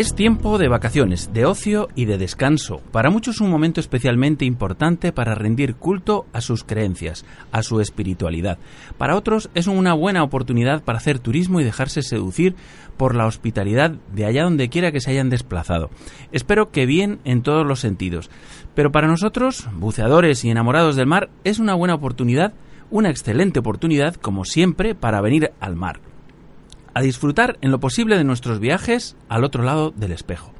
Es tiempo de vacaciones, de ocio y de descanso. Para muchos un momento especialmente importante para rendir culto a sus creencias, a su espiritualidad. Para otros es una buena oportunidad para hacer turismo y dejarse seducir por la hospitalidad de allá donde quiera que se hayan desplazado. Espero que bien en todos los sentidos. Pero para nosotros, buceadores y enamorados del mar, es una buena oportunidad, una excelente oportunidad, como siempre, para venir al mar a disfrutar en lo posible de nuestros viajes al otro lado del espejo.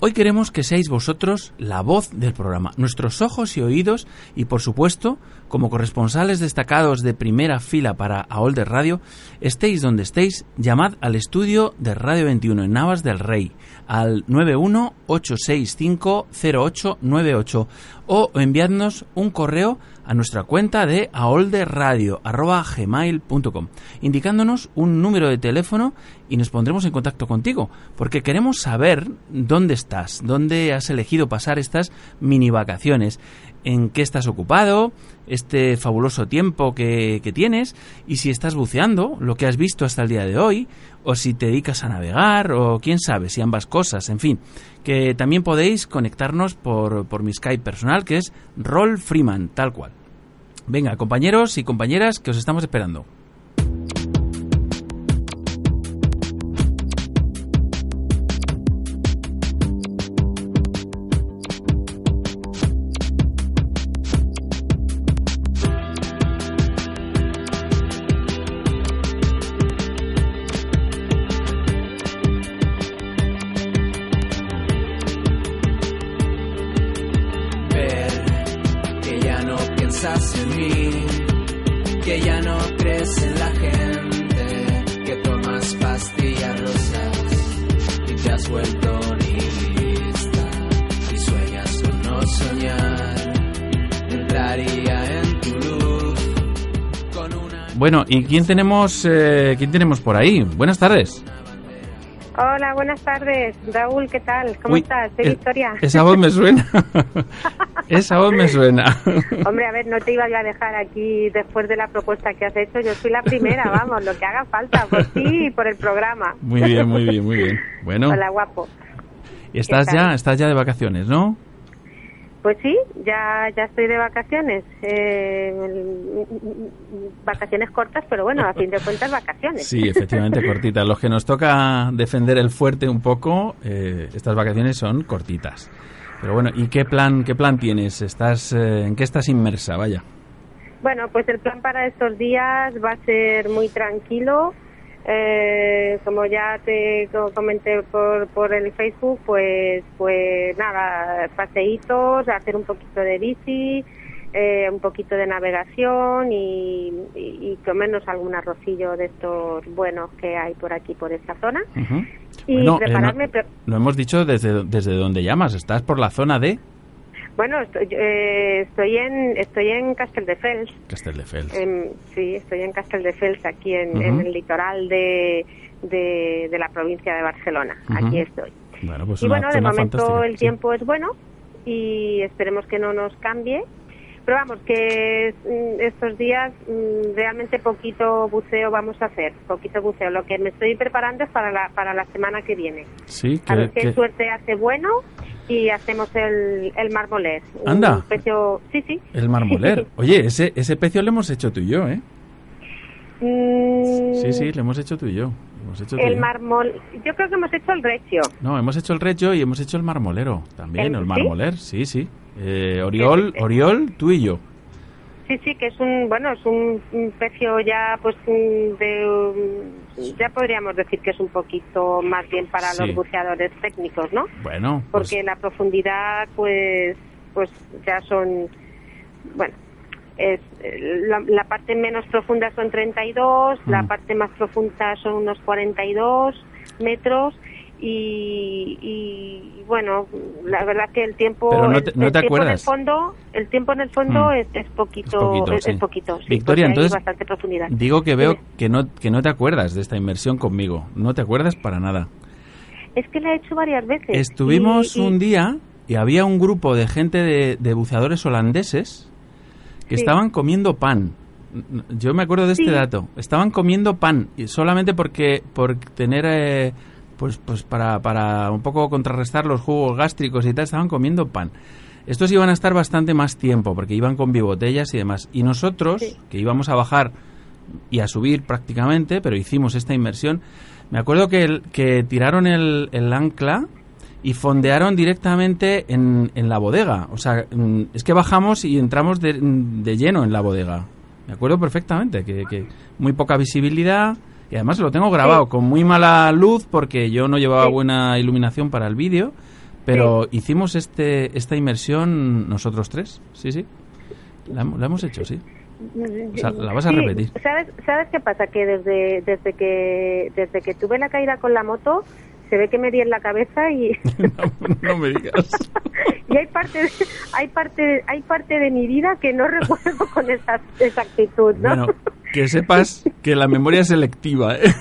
Hoy queremos que seáis vosotros la voz del programa, nuestros ojos y oídos y por supuesto, como corresponsales destacados de primera fila para AOL de Radio, estéis donde estéis, llamad al estudio de Radio 21 en Navas del Rey al 918650898 o enviadnos un correo a nuestra cuenta de aolderadio.gmail.com indicándonos un número de teléfono y nos pondremos en contacto contigo porque queremos saber dónde estás, dónde has elegido pasar estas mini vacaciones en qué estás ocupado, este fabuloso tiempo que, que, tienes y si estás buceando, lo que has visto hasta el día de hoy, o si te dedicas a navegar, o quién sabe, si ambas cosas, en fin, que también podéis conectarnos por, por mi Skype personal, que es Roll Freeman, tal cual. Venga, compañeros y compañeras, que os estamos esperando. Bueno, ¿y quién tenemos, eh, quién tenemos por ahí? Buenas tardes. Hola, buenas tardes. Raúl, ¿qué tal? ¿Cómo estás? Soy Victoria. Esa voz me suena. esa voz me suena. Hombre, a ver, no te iba a dejar aquí después de la propuesta que has hecho. Yo soy la primera, vamos, lo que haga falta por ti y por el programa. Muy bien, muy bien, muy bien. Bueno. Hola, guapo. Estás ya, estás ya de vacaciones, ¿no? Pues sí, ya, ya estoy de vacaciones. Eh, vacaciones cortas, pero bueno, a fin de cuentas vacaciones. Sí, efectivamente cortitas. Los que nos toca defender el fuerte un poco, eh, estas vacaciones son cortitas. Pero bueno, ¿y qué plan, qué plan tienes? ¿Estás, eh, ¿En qué estás inmersa? Vaya. Bueno, pues el plan para estos días va a ser muy tranquilo. Eh, como ya te co- comenté por, por el Facebook, pues, pues nada, paseitos, hacer un poquito de bici, eh, un poquito de navegación y, y, y comernos algún arrocillo de estos buenos que hay por aquí, por esta zona. Y Bueno, eh, prepararme, no- pre- lo hemos dicho desde, desde donde llamas. Estás por la zona de bueno, estoy, eh, estoy en estoy en Casteldefels. Castelldefels. Em, sí, estoy en Casteldefels, aquí en, Ujú. en el litoral de, de, de la provincia de Barcelona. Aquí estoy. Bueno, pues y bueno, de momento el sí. tiempo es bueno y esperemos que no nos cambie. Pero vamos, que mm, estos días mm, realmente poquito buceo vamos a hacer, poquito buceo. Lo que me estoy preparando es para la, para la semana que viene. Sí, A ver que, qué que- suerte hace bueno y hacemos el, el marmolet. Un Anda. pecio- sí, sí. el marmoler. Oye, ese, ese pecio lo hemos hecho tú y yo, ¿eh? Mm, Sí, sí, lo hemos hecho tú y yo. Hemos hecho El yo. marmol, yo creo que hemos hecho el recio. No, hemos hecho el recho y hemos hecho el marmolero también, ¿El- el, marmoler, sí, sí. Eh, Oriol. Oriol, tú y yo. Sí, sí, que es un, bueno, es un, pecio ya, pues, mm, de, mm, ya podríamos decir que es un poquito más bien para Sí. los buceadores técnicos, ¿no? Bueno, pues, Porque la profundidad, pues, pues ya son, bueno, es la, la parte menos profunda son 32, la Mm. parte más profunda son unos 42 metros y, y, bueno, la verdad que el tiempo, Pero no el- te- tiempo en el fondo, el tiempo en el fondo Mm. es, es poquito, Es poquito, es, sí. es poquito, sí, Victoria, entonces, bastante profundidad. digo que veo que no, que no te acuerdas de esta inmersión conmigo. No te acuerdas para nada. Es que la he hecho varias veces. Estuvimos y- un día y había un grupo de gente de, de buceadores holandeses que estaban comiendo pan. Yo me acuerdo de este dato. Estaban comiendo pan y solamente porque por tener eh, pues pues para, para un poco contrarrestar los jugos gástricos y tal estaban comiendo pan. Estos iban a estar bastante más tiempo porque iban con bibotellas y demás. Y nosotros Sí. que íbamos a bajar y a subir prácticamente, pero hicimos esta inmersión. Me acuerdo que, el- que tiraron el, el ancla y fondearon directamente en, en la bodega. O sea, mm, es que bajamos y entramos de, de lleno en la bodega. Me acuerdo perfectamente que, que muy poca visibilidad y además lo tengo grabado Sí. con muy mala luz porque yo no llevaba Sí. buena iluminación para el vídeo, pero hicimos este esta inmersión nosotros tres. Sí, sí. La, hemos- la hemos hecho, sí. O sea, la vas a Sí, repetir. ¿Sabes, ¿Sabes qué pasa? Que desde, desde que desde que tuve la caída con la moto, se ve que me di en la cabeza y, no, no me digas. y hay parte de, hay parte hay parte de mi vida que no recuerdo con esa exactitud, ¿no? Bueno, que sepas que la memoria es selectiva. ¿eh?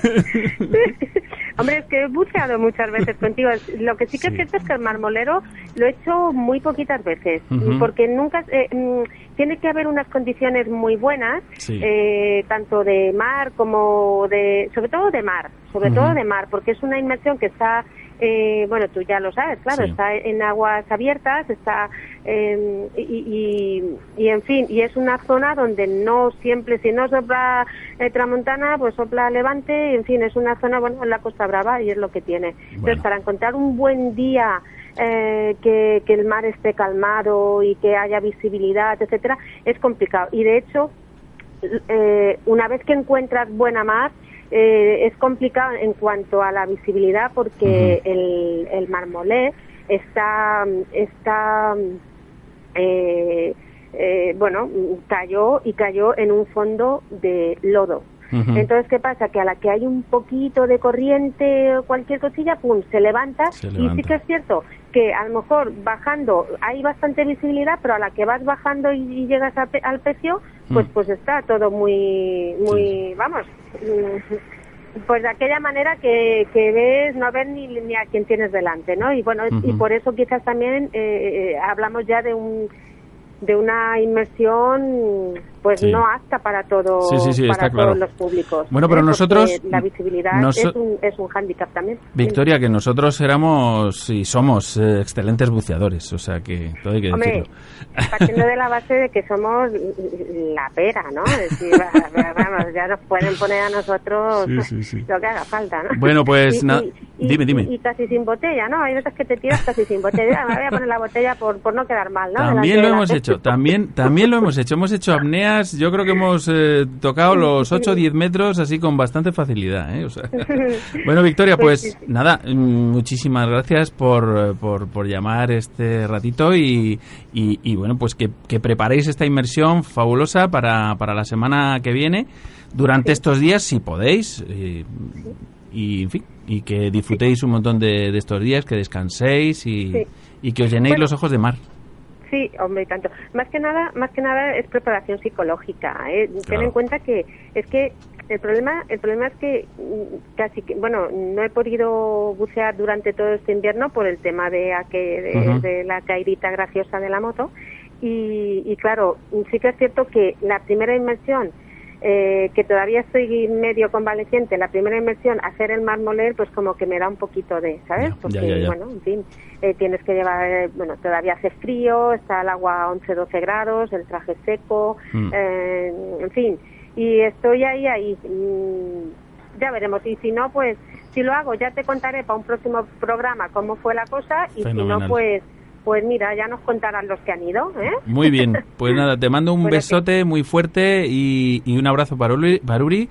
Hombre, es que he buceado muchas veces contigo. Lo que sí que Sí. es cierto es que el marmolero lo he hecho muy poquitas veces, porque nunca eh, mm, tiene que haber unas condiciones muy buenas, Sí. eh, tanto de mar como de, sobre todo de mar, sobre todo de mar, porque es una inmersión que está eh, bueno, tú ya lo sabes, claro, Sí. está en aguas abiertas, está eh, y, y, y, en fin, y es una zona donde no siempre, si no sopla eh, tramontana, pues sopla levante, y, en fin, es una zona, bueno, en la Costa Brava y es lo que tiene. Entonces, Bueno. para encontrar un buen día eh, que, que el mar esté calmado y que haya visibilidad, etcétera, es complicado. Y de hecho, eh, una vez que encuentras buena mar, eh, es complicado en cuanto a la visibilidad porque el, el marmolé está, está eh, eh, bueno, cayó y cayó en un fondo de lodo. Entonces, ¿qué pasa? Que a la que hay un poquito de corriente o cualquier cosilla, pum, se levanta. Se Y sí que es cierto que a lo mejor bajando hay bastante visibilidad, pero a la que vas bajando y, y llegas a pe- al pecio, pues Mm. pues está todo muy, muy, vamos, mm, pues de aquella manera que, que ves, no ves ni, ni a quien tienes delante, ¿no? Y bueno, y por eso quizás también eh, eh, hablamos ya de un de una inmersión pues Sí. no apta para todo Sí, sí, para todos los públicos Bueno, pero nosotros- la visibilidad noso- es un es un hándicap también Victoria, que nosotros éramos y somos eh, excelentes buceadores, o sea que todo hay que Hombre, decirlo. partiendo de la base de que somos la pera, ¿no? Es decir, va- vamos, ya nos pueden poner a nosotros lo que haga falta, ¿no? Bueno, pues, Y- na- y- dime, dime. Y, casi sin botella, ¿no? Hay veces que te tiras casi sin botella. Me voy a poner la botella por, por no quedar mal, ¿no? También lo hemos hecho, también, también lo hemos hecho. Hemos hecho apnea yo creo que hemos eh, tocado los 8 o 10 metros así con bastante facilidad. ¿eh? O sea, bueno, Victoria, pues nada, mm, muchísimas gracias por, por, por llamar este ratito y, y, y bueno, pues que, que preparéis esta inmersión fabulosa para, para la semana que viene, durante estos días, si podéis. eh, y, en fin, y que disfrutéis un montón de, de estos días, que descanséis y, Sí. y que os llenéis Bueno. los ojos de mar. Sí, hombre, y tanto. Más que nada, más que nada es preparación psicológica. ¿eh? Ten en cuenta que es que el problema, el problema es que mm, casi que, bueno, no he podido bucear durante todo este invierno por el tema de, aque- de, Ujú. de la caidita graciosa de la moto. Y, y claro, sí que es cierto que la primera inmersión eh, que todavía estoy medio convaleciente, la primera inmersión, hacer el marmoler, pues como que me da un poquito de, ¿sabes? Porque, ya, ya, ya. bueno, en fin, eh, tienes que llevar, eh, bueno, todavía hace frío, está el agua a 11-12 grados, el traje seco, Mm. eh, en fin, y estoy ahí, ahí. mm, ya veremos, y si no, pues, si lo hago, ya te contaré para un próximo programa cómo fue la cosa, y si no, pues, pues mira, ya nos contarán los que han ido, ¿eh? Muy bien, pues nada, te mando un Bueno, que- besote muy fuerte y, y un abrazo para Uri, para Uri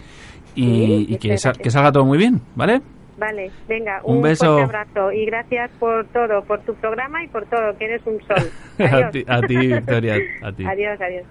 y, Sí, y que, sal- que salga todo muy bien, ¿vale? Vale, venga, Un un, beso. fuerte abrazo y gracias por todo, por tu programa y por todo, que eres un sol. a, ti, a ti, Victoria, a ti. Adiós, adiós.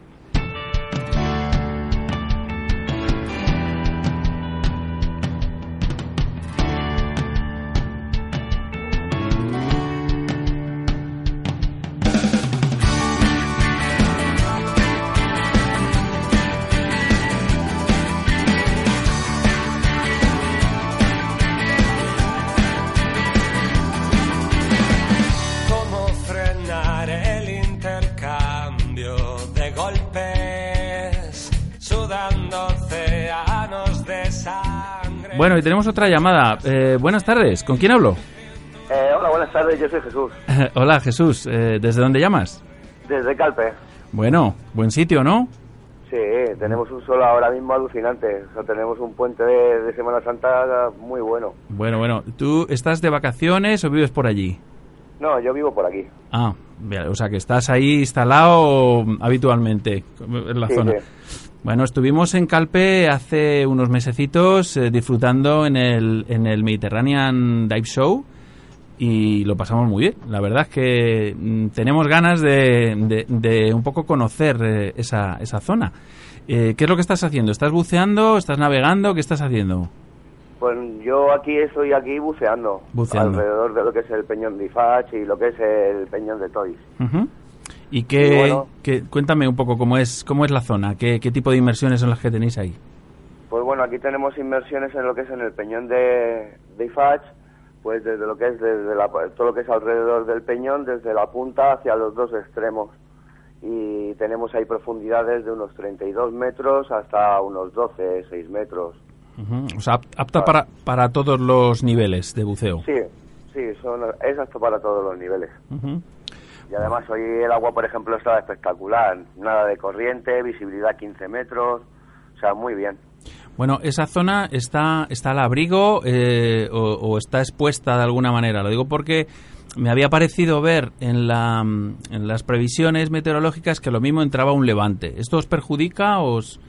Bueno, y tenemos otra llamada. Eh, buenas tardes, ¿con quién hablo? Eh, hola, buenas tardes, yo soy Jesús, Hola, Jesús, eh, ¿desde dónde llamas? desde Calpe. Bueno, buen sitio, ¿no? Sí, tenemos un sol ahora mismo alucinante, o sea, tenemos un puente de, de Semana Santa muy bueno. Bueno, bueno, ¿tú estás de vacaciones o vives por allí? No, yo vivo por aquí. Ah, o sea que estás ahí instalado habitualmente en la Sí, zona. sí. Bueno, estuvimos en Calpe hace unos mesecitos eh, disfrutando en el, en el Mediterranean Dive Show y lo pasamos muy bien. La verdad es que mm, tenemos ganas de, de- de un poco conocer eh, esa, esa zona. Eh, ¿Qué es lo que estás haciendo? ¿Estás buceando? ¿Estás navegando? ¿Qué estás haciendo? Pues yo aquí estoy aquí buceando, Buceando. alrededor de lo que es el peñón de Ifach y lo que es el peñón de Toys. Ujú. ¿Y qué, Y bueno. qué- cuéntame un poco cómo es, cómo es la zona? ¿Qué, ¿Qué tipo de inmersiones son las que tenéis ahí? Pues bueno, aquí tenemos inmersiones en lo que es en el peñón de, de Ifach, pues desde lo que es desde la- todo lo que es alrededor del peñón, desde la punta hacia los dos extremos. Y tenemos ahí profundidades de unos 32 metros hasta unos 12, 6 metros. O sea, ap- apta para, para todos los niveles de buceo. Sí, sí, son, es apto para todos los niveles. Y además hoy el agua, por ejemplo, estaba espectacular. Nada de corriente, visibilidad 15 metros, o sea, muy bien. Bueno, ¿esa zona está, está al abrigo eh, o, o está expuesta de alguna manera? Lo digo porque me había parecido ver en, la, en las previsiones meteorológicas que lo mismo entraba un levante. ¿Esto os perjudica o os...?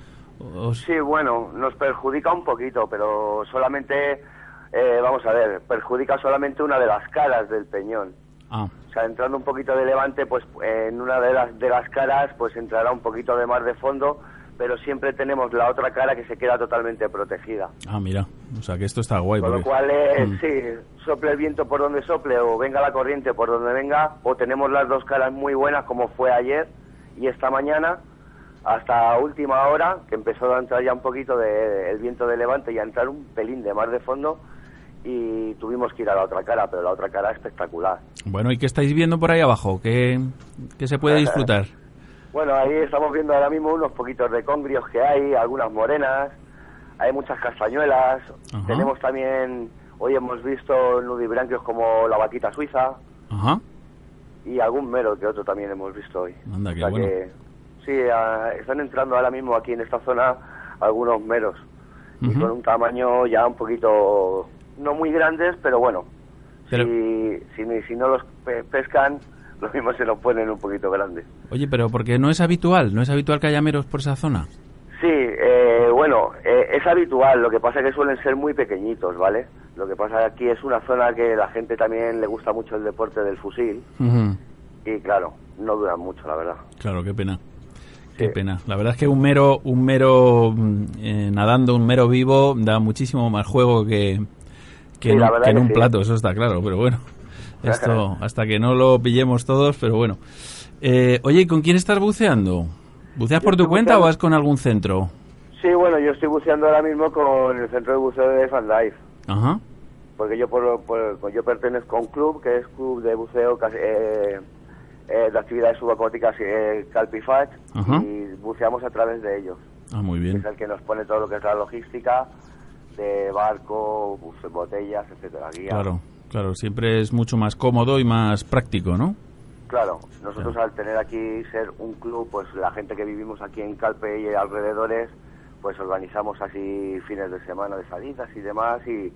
os- Sí, bueno, nos perjudica un poquito, pero solamente, eh, vamos a ver, perjudica solamente una de las caras del peñón. Ah, O sea, entrando un poquito de levante, pues en una de las, de las caras, pues entrará un poquito de mar de fondo, pero siempre tenemos la otra cara que se queda totalmente protegida. ah, mira. O sea, que esto está guay. Con lo porque- cual, eh, Mm. sí, sople el viento por donde sople o venga la corriente por donde venga, o tenemos las dos caras muy buenas como fue ayer y esta mañana, hasta última hora, que empezó a entrar ya un poquito de, el viento de levante y a entrar un pelín de mar de fondo y tuvimos que ir a la otra cara, pero la otra cara espectacular. Bueno, ¿y qué estáis viendo por ahí abajo? ¿Qué, qué se puede disfrutar? Bueno, ahí estamos viendo ahora mismo unos poquitos de congrios que hay, algunas morenas, hay muchas castañuelas, Ajá. tenemos también, hoy hemos visto nudibranquios como la vaquita suiza Ajá. y algún mero que otro también hemos visto hoy. Anda, qué O sea bueno. que, sí, están entrando ahora mismo aquí en esta zona algunos meros y con un tamaño ya un poquito, no muy grandes, pero bueno, Pero- si, si, si no los pe- pescan, lo mismo se nos ponen un poquito grandes. Oye, pero porque no es habitual, no es habitual que haya meros por esa zona. Sí, eh, bueno, eh, es habitual, lo que pasa es que suelen ser muy pequeñitos, ¿vale? Lo que pasa aquí es una zona que la gente también le gusta mucho el deporte del fusil y claro, no duran mucho, la verdad. Claro, qué pena. Qué pena. La verdad es que un mero, un mero mm, eh, nadando, un mero vivo da muchísimo más juego que, que, Sí, en, un- verdad que en que un sí. plato, eso está claro, pero bueno. Esto hasta que no lo pillemos todos, pero bueno. Eh, oye, ¿y con quién estás buceando? ¿Buceas Yo por tu cuenta o vas con algún centro? Sí, bueno, yo estoy buceando ahora mismo con el centro de buceo de Fan Life, Ajá. porque yo por, por- yo pertenezco a un club que es club de buceo eh, eh, de actividades subacuáticas eh, Calpifach Ajá. y buceamos a través de ellos. Ah, muy bien. es el que nos pone todo lo que es la logística de barco, botellas, etcétera, guía. Claro, claro. Siempre es mucho más cómodo y más práctico, ¿no? Claro, nosotros al tener aquí ser un club, pues la gente que vivimos aquí en Calpe y alrededores, pues organizamos así fines de semana de salidas y demás y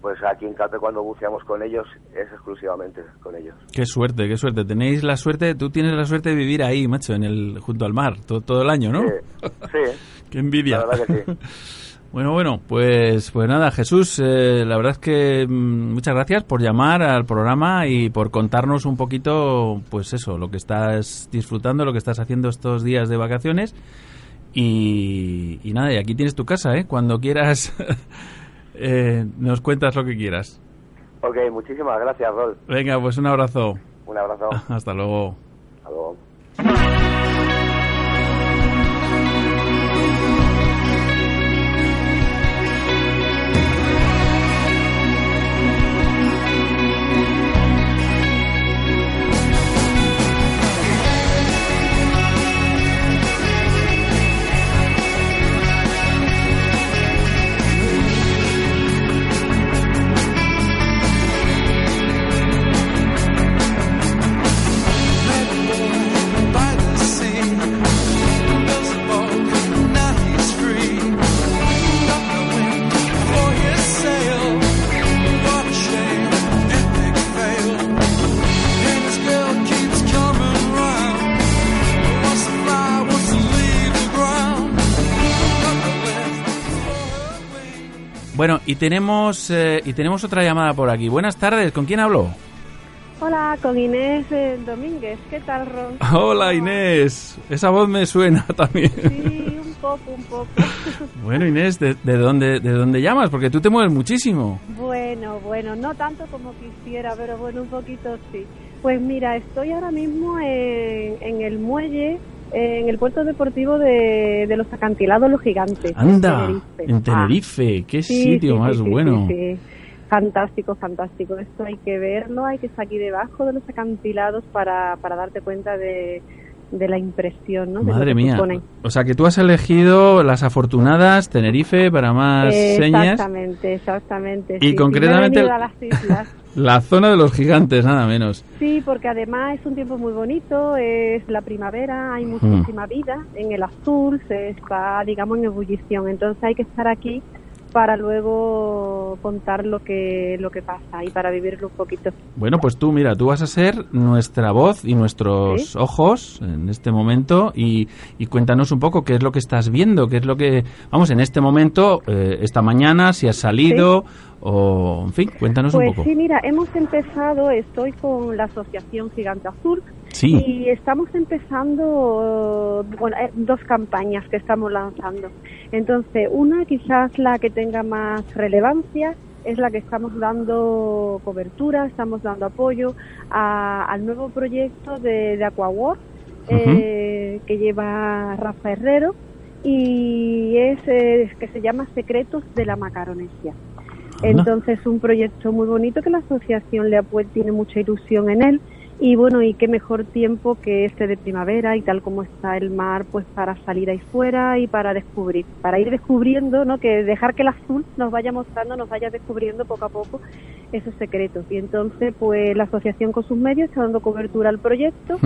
pues aquí en Calpe cuando buceamos con ellos es exclusivamente con ellos. Qué suerte, qué suerte. Tenéis la suerte, tú tienes la suerte de vivir ahí, macho, en el junto al mar, todo, todo el año, ¿no? Sí, sí, Qué envidia. la verdad que sí. Bueno, bueno, pues, pues nada, Jesús, eh, la verdad es que mm, muchas gracias por llamar al programa y por contarnos un poquito, pues eso, lo que estás disfrutando, lo que estás haciendo estos días de vacaciones. Y, y nada, y aquí tienes tu casa, ¿eh? Cuando quieras, eh, nos cuentas lo que quieras. Ok, muchísimas gracias, Rol. Venga, pues un abrazo. Un abrazo. Hasta luego. Hasta luego. Bueno, y tenemos, eh, y tenemos otra llamada por aquí. Buenas tardes, ¿con quién hablo? Hola, con Inés eh, Domínguez. ¿Qué tal, Ron? Hola Inés, esa voz me suena también. Sí, un poco, un poco. Bueno Inés, ¿de, de dónde, ¿de dónde llamas? Porque tú te mueves muchísimo. Bueno, bueno, no tanto como quisiera, pero bueno, un poquito sí. Pues mira, estoy ahora mismo en, en el muelle, en el puerto deportivo de, de los acantilados Los Gigantes. en Anda, Tenerife. en Tenerife, qué Ah, sí, sitio sí, más sí, bueno. sí, sí. Fantástico, fantástico. Esto hay que verlo, hay que estar aquí debajo de los acantilados para, para darte cuenta de, de la impresión, ¿no? Madre mía. supone. O sea que tú has elegido las afortunadas Tenerife para más señas. Exactamente, exactamente. Y sí. concretamente- Sí, me he venido a las islas. La zona de los gigantes, nada menos. Sí, porque además es un tiempo muy bonito, es la primavera, hay muchísima vida en el azul, se está, digamos, en ebullición. Entonces hay que estar aquí para luego contar lo que lo que pasa y para vivirlo un poquito. Bueno, pues tú, mira, tú vas a ser nuestra voz y nuestros Sí. ojos en este momento y, y cuéntanos un poco qué es lo que estás viendo, qué es lo que, vamos, en este momento, eh, esta mañana, si has salido o, en fin, cuéntanos Pues un poco. sí, mira, hemos empezado, estoy con la Asociación Gigante Azul Sí. y estamos empezando, bueno, eh, dos campañas que estamos lanzando. Entonces, una quizás la que tenga más relevancia es la que estamos dando cobertura, estamos dando apoyo a- al nuevo proyecto de, de AquaWorld eh, que lleva Rafa Herrero y es eh, que se llama Secretos de la Macaronesia. Entonces, un proyecto muy bonito que la asociación le tiene mucha ilusión en él. Y bueno, y qué mejor tiempo que este de primavera y tal como está el mar, pues para salir ahí fuera y para descubrir, para ir descubriendo, ¿no? Que dejar que el azul nos vaya mostrando, nos vaya descubriendo poco a poco esos secretos. Y entonces, pues la asociación con sus medios está dando cobertura al proyecto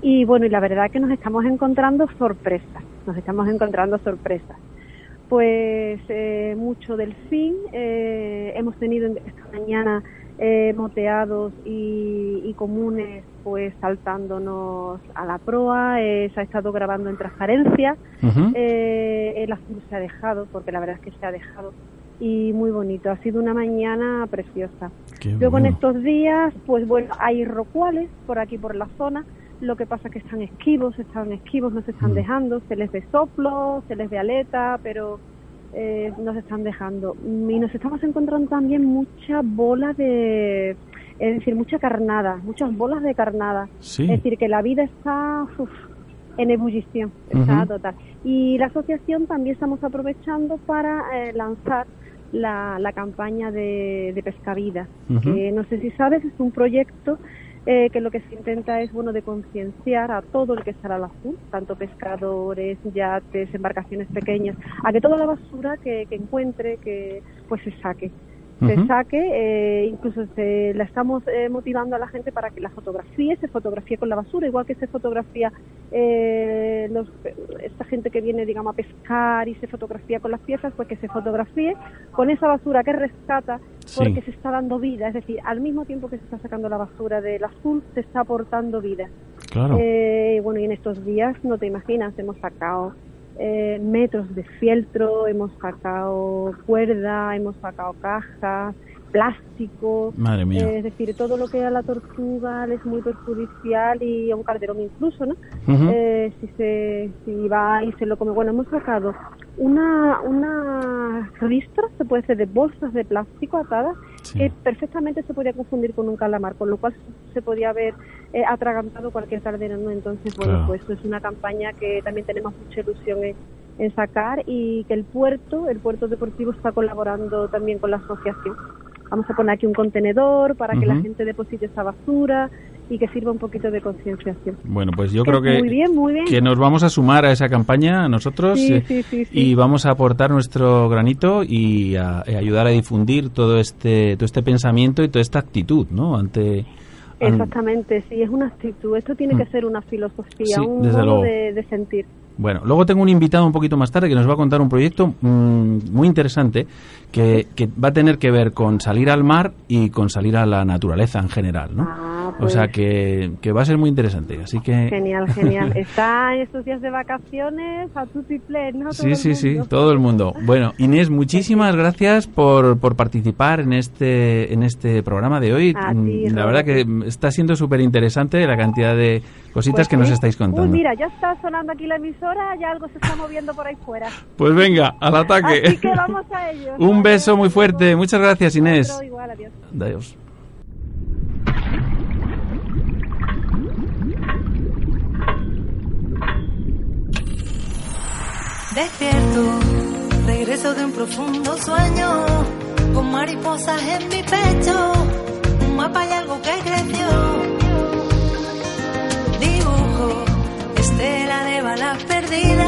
y bueno, y la verdad que nos estamos encontrando sorpresas, nos estamos encontrando sorpresas. Pues eh, mucho delfín, eh, hemos tenido esta mañana eh, moteados y, y comunes, pues saltándonos a la proa. eh, se ha estado grabando en transparencia. Eh, el azul se ha dejado, porque la verdad es que se ha dejado. Y muy bonito, ha sido una mañana preciosa. Qué Luego en estos días, pues bueno, hay rocuales por aquí por la zona. Lo que pasa que están esquivos, están esquivos, no se están Mm. dejando. Se les ve soplo, se les ve aleta, pero eh, no se están dejando. Y nos estamos encontrando también mucha bola de, es decir, mucha carnada, muchas bolas de carnada. Sí. Es decir, que la vida está uf, en ebullición, está total. Y la asociación también estamos aprovechando para eh, lanzar la, la campaña de, de Pescavida, que no sé si sabes, es un proyecto eh, que lo que se intenta es bueno de concienciar a todo el que sale al azul, tanto pescadores, yates, embarcaciones pequeñas, a que toda la basura que, que encuentre que pues se saque se saque, eh, incluso se, la estamos eh, motivando a la gente para que la fotografíe, se fotografíe con la basura, igual que se fotografía eh, los, esta gente que viene, digamos, a pescar y se fotografía con las piezas, pues que se fotografíe con esa basura que rescata Sí. porque se está dando vida, es decir, al mismo tiempo que se está sacando la basura del azul, se está aportando vida. Claro. Eh, bueno, y en estos días, no te imaginas, hemos sacado eh, metros de fieltro, hemos sacado cuerda, hemos sacado cajas, plástico. Madre mía. eh, es decir, todo lo que a la tortuga le es muy perjudicial y a un calderón incluso, ¿no? Eh, si, se, si va y se lo come. Bueno, hemos sacado una, una ristra, se puede hacer de bolsas de plástico atadas, Sí. que perfectamente se podía confundir con un calamar, con lo cual se podía haber eh, atragantado cualquier caldera, ¿no? Entonces, bueno, Claro. pues es una campaña que también tenemos mucha ilusión en, en sacar y que el puerto, el puerto deportivo está colaborando también con la asociación. Vamos a poner aquí un contenedor para que la gente deposite esa basura y que sirva un poquito de concienciación. Bueno, pues yo Que creo que, muy bien, muy bien. que nos vamos a sumar a esa campaña nosotros Sí, eh, sí, sí, sí. y vamos a aportar nuestro granito y a, y ayudar a difundir todo este todo este pensamiento y toda esta actitud, ¿no? Ante an- Exactamente, sí, es una actitud. Esto tiene que Mm. ser una filosofía, Sí, un modo de sentir. Bueno, luego tengo un invitado un poquito más tarde que nos va a contar un proyecto mm, muy interesante que, que va a tener que ver con salir al mar y con salir a la naturaleza en general, ¿no? Ah, o pues, sea que, que va a ser muy interesante, así que... Genial, genial. Está en estos días de vacaciones a tutti pleno, ¿no? Sí, sí, sí, todo el mundo. Bueno, Inés, muchísimas gracias por, por participar en este en este programa de hoy. Ti, Mm, la verdad que está siendo súper interesante la cantidad de cositas Pues que nos estáis contando. Uy, mira, ya está sonando aquí la emisora, ya algo se está moviendo por ahí fuera. Pues venga, al ataque. Así que vamos a ello. Un beso muy fuerte. Adiós. Muchas gracias, Inés. Otro igual, adiós. Adiós. Despierto, regreso de un profundo sueño, con mariposas en mi pecho, un mapa y algo que creció. De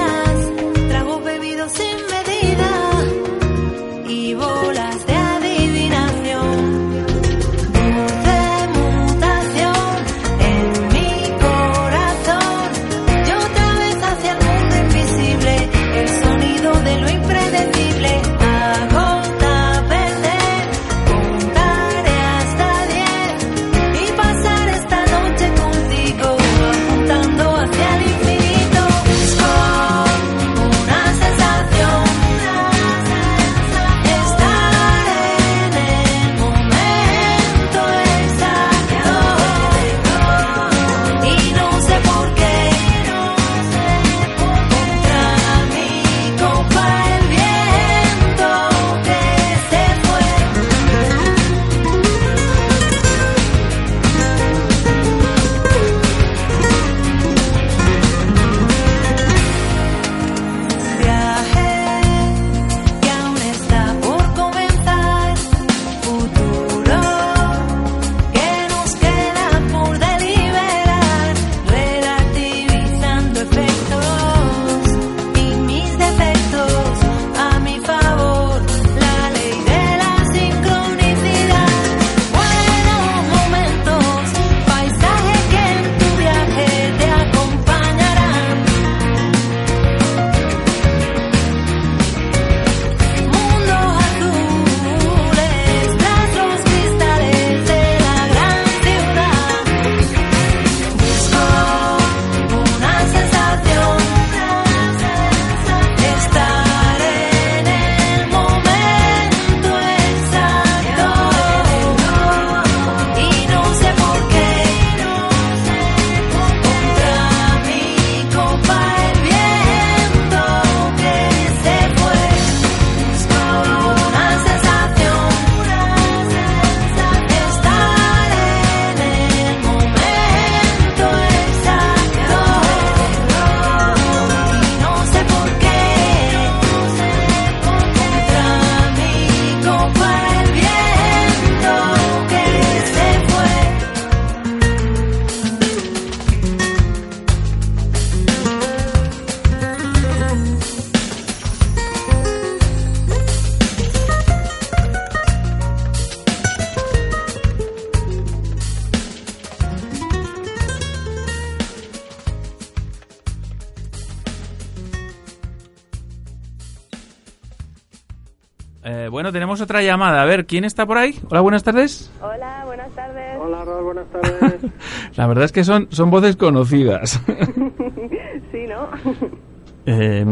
llamada. A ver, ¿quién está por ahí? Hola, buenas tardes. Hola, buenas tardes. Hola, Rol, buenas tardes. La verdad es que son, son voces conocidas. sí, ¿no? Eh,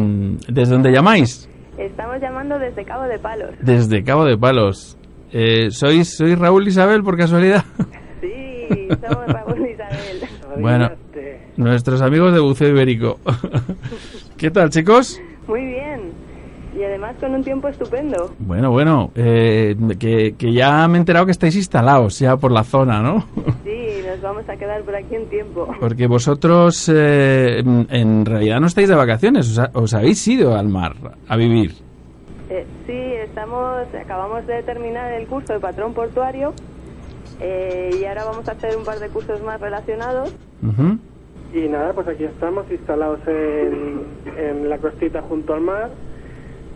¿Desde dónde llamáis? Estamos llamando desde Cabo de Palos. Desde Cabo de Palos. Eh, ¿sois, ¿Sois Raúl Isabel por casualidad? Sí, somos Raúl Isabel. Bueno, nuestros amigos de Buceo Ibérico. ¿Qué tal, chicos? Muy bien. Y además con un tiempo estupendo. Bueno, bueno, eh, que, que ya me he enterado que estáis instalados ya por la zona, ¿no? Sí, nos vamos a quedar por aquí un tiempo. Porque vosotros eh, en realidad no estáis de vacaciones, os, ha- os habéis ido al mar a vivir. Eh, sí, estamos, acabamos de terminar el curso de patrón portuario eh, y ahora vamos a hacer un par de cursos más relacionados. Y nada, pues aquí estamos instalados en, en la costita junto al mar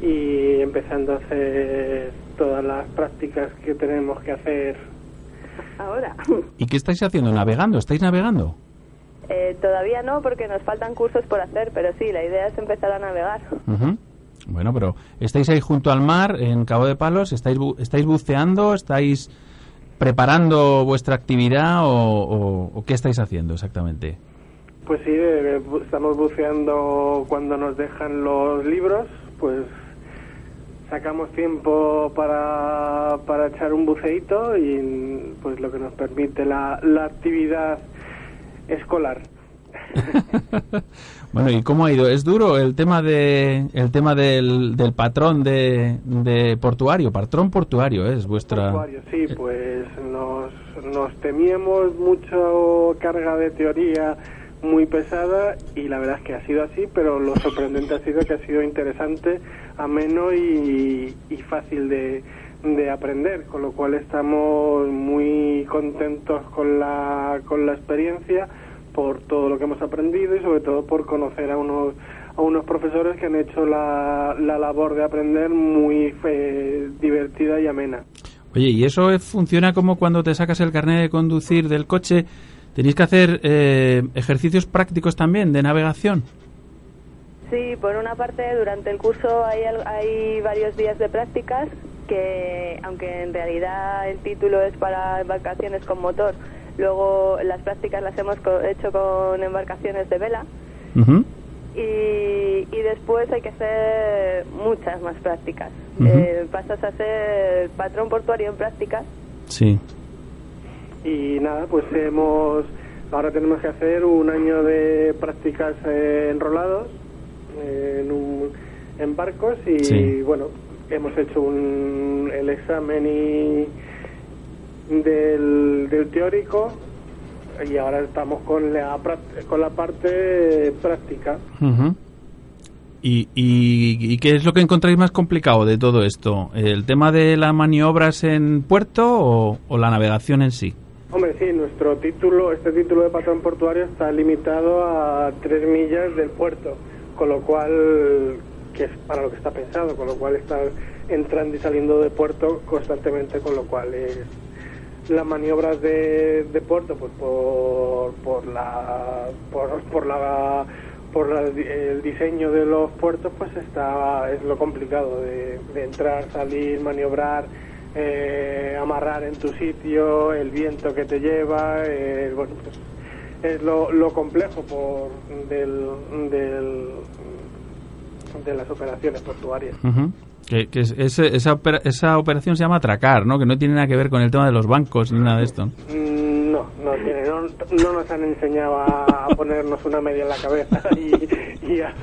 y empezando a hacer todas las prácticas que tenemos que hacer. Ahora. ¿Y qué estáis haciendo? ¿Navegando? ¿Estáis navegando? Eh, todavía no, porque nos faltan cursos por hacer, pero sí, la idea es empezar a navegar. Ujú. Bueno, pero ¿estáis ahí junto al mar, en Cabo de Palos? ¿Estáis, bu- estáis buceando? ¿Estáis preparando vuestra actividad o, o- o qué estáis haciendo exactamente? Pues sí, eh, bu- estamos buceando cuando nos dejan los libros, pues sacamos tiempo para, para echar un buceíto y pues lo que nos permite la, la actividad escolar. Bueno, ¿y cómo ha ido? ¿Es duro el tema de el tema del, del patrón de, de portuario? Patrón portuario es vuestra... Portuario, sí, pues nos, nos temíamos mucho carga de teoría muy pesada y la verdad es que ha sido así, pero lo sorprendente ha sido que ha sido interesante, ameno y, y fácil de, de aprender, con lo cual estamos muy contentos con la, con la experiencia por todo lo que hemos aprendido y sobre todo por conocer a unos a unos profesores que han hecho la, la labor de aprender muy eh, divertida y amena. Oye, ¿y eso funciona como cuando te sacas el carnet de conducir del coche? ¿Tenéis que hacer eh, ejercicios prácticos también de navegación? Sí, por una parte, durante el curso hay, hay varios días de prácticas que, aunque en realidad el título es para embarcaciones con motor, luego las prácticas las hemos hecho con embarcaciones de vela y, y después hay que hacer muchas más prácticas. Ujú. Eh, pasas a ser patrón portuario en prácticas Sí. Y nada, pues hemos ahora tenemos que hacer un año de prácticas enrolados en, un- en barcos y Sí. bueno, hemos hecho un, el examen y del, del teórico y ahora estamos con la, con la parte práctica. ¿Y, y, y qué es lo que encontráis más complicado de todo esto? ¿El tema de las maniobras en puerto o, o la navegación en sí? Hombre, sí, nuestro título, este título de patrón portuario está limitado a tres millas del puerto, con lo cual, que es para lo que está pensado, con lo cual está entrando y saliendo de puerto constantemente, con lo cual es las maniobras de, de puerto, pues por, por la, por, por la, por la- el diseño de los puertos, pues está, es lo complicado de, de entrar, salir, maniobrar, eh, amarrar en tu sitio, el viento que te lleva, eh, bueno, pues es lo, lo complejo por del, del, de las operaciones portuarias. Que, que es- esa, esa operación se llama atracar, ¿no? Que no tiene nada que ver con el tema de los bancos ni nada de esto. Mm, No, no, nos han enseñado a, a ponernos una media en la cabeza y, a,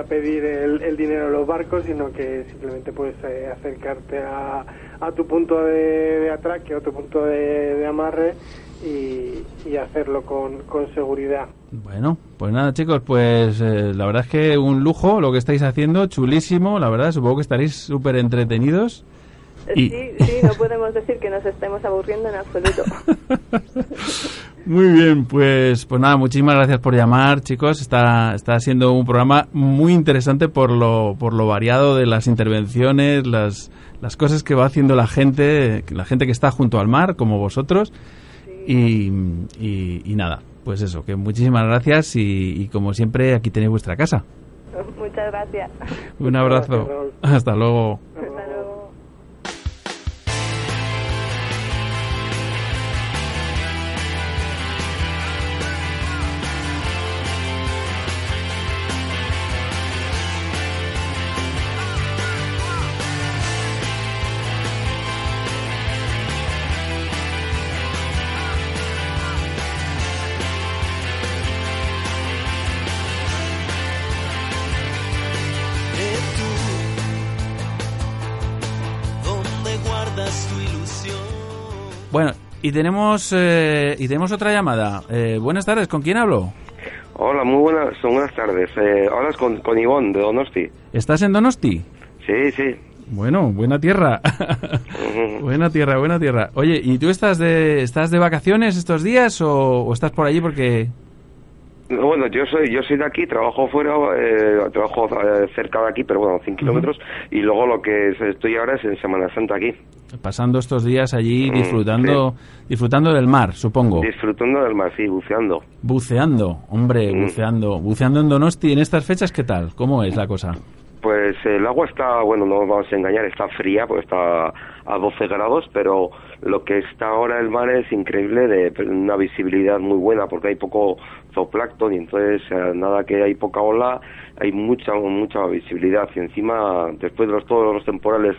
a pedir el, dinero en los barcos, sino que simplemente puedes eh, acercarte a, a tu punto de, de atraque o tu punto de, amarre y, y hacerlo con, con seguridad. Bueno, pues nada, chicos, pues eh, la verdad es que un lujo lo que estáis haciendo, chulísimo, la verdad, supongo que estaréis súper entretenidos. Y- Sí, sí, no podemos decir que nos estemos aburriendo en absoluto. Muy bien, pues, pues nada, muchísimas gracias por llamar, chicos. Está, está siendo un programa muy interesante por lo, por lo variado de las intervenciones, las, las cosas que va haciendo la gente, la gente que está junto al mar, como vosotros. Y, y, y nada, pues eso, que muchísimas gracias y, y como siempre aquí tenéis vuestra casa. Muchas gracias. Un abrazo. Hasta luego. Hasta luego. Y tenemos eh, y tenemos otra llamada. Eh, buenas tardes, ¿con quién hablo? Hola, muy buenas, buenas tardes. Eh, hablas con, con Ivonne de Donosti. ¿Estás en Donosti? Sí, sí. Bueno, buena tierra. buena tierra, buena tierra. Oye, ¿y tú estás de estás de vacaciones estos días o, o estás por allí porque Bueno, yo soy yo soy de aquí, trabajo fuera, eh, trabajo eh, cerca de aquí, pero bueno, 100 kilómetros. Y luego lo que es- estoy ahora es en Semana Santa aquí, pasando estos días allí Mm, disfrutando disfrutando del mar, supongo? disfrutando del mar, sí, buceando. Buceando, hombre, Mm. buceando. Buceando en Donosti en estas fechas, ¿qué tal? ¿Cómo es la cosa? Pues el agua está, bueno, no nos vamos a engañar, está fría, pues está a 12 grados, pero lo que está ahora el mar es increíble, de una visibilidad muy buena, porque hay poco zooplancton y entonces eh, nada que hay poca ola, hay mucha, mucha visibilidad. Y encima, después de los, todos los temporales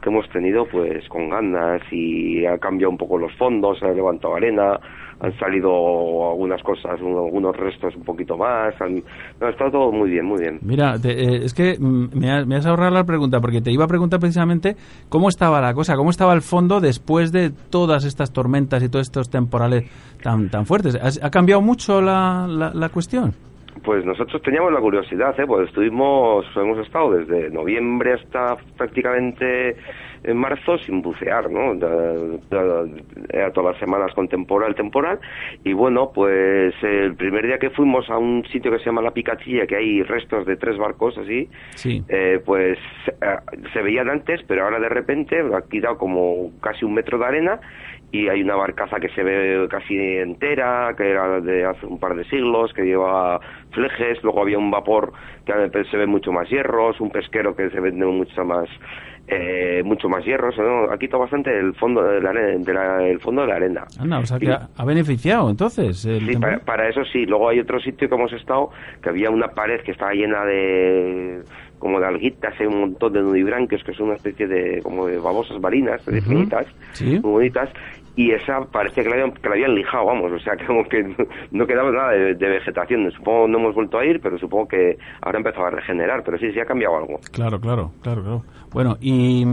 que hemos tenido, pues con ganas y ha cambiado un poco los fondos, se ha levantado arena, han salido algunas cosas, un- algunos restos un poquito más, han, no, todo muy bien, muy bien. Mira, te- eh, es que me, ha- me has ahorrado la pregunta, porque te iba a preguntar precisamente cómo estaba la cosa, cómo estaba el fondo después de todas estas tormentas y todos estos temporales tan, tan fuertes. ¿Has- ¿Ha cambiado mucho la, la cuestión? Pues nosotros teníamos la curiosidad, ¿eh? pues estuvimos, hemos estado desde noviembre hasta prácticamente en marzo sin bucear, ¿no? Era todas las semanas con temporal, temporal. Y bueno, pues el primer día que fuimos a un sitio que se llama La Picachilla, que hay restos de tres barcos así, Sí. eh, pues eh, se veían antes, pero ahora de repente ha quitado como casi un metro de arena y hay una barcaza que se ve casi entera, que era de hace un par de siglos, que lleva flejes, luego había un vapor que se ve mucho más hierros, un pesquero que se vende mucho más eh, mucho más hierros, ¿no? ha quitado bastante el fondo de la, de la- el fondo de la arena. Anda, o sea que ha, beneficiado entonces. el Sí, para, para eso sí. Luego hay otro sitio que hemos estado que había una pared que estaba llena de como de alguitas, hay un montón de nudibranquios que son una especie de como de babosas marinas, de Sí. muy bonitas, y esa parecía que la habían, que la habían lijado, vamos, o sea, que como que no, quedaba nada de, de vegetación. Supongo no hemos vuelto a ir, pero supongo que ahora empezado a regenerar, pero sí, sí ha cambiado algo. Claro, claro, claro, claro. Bueno, y,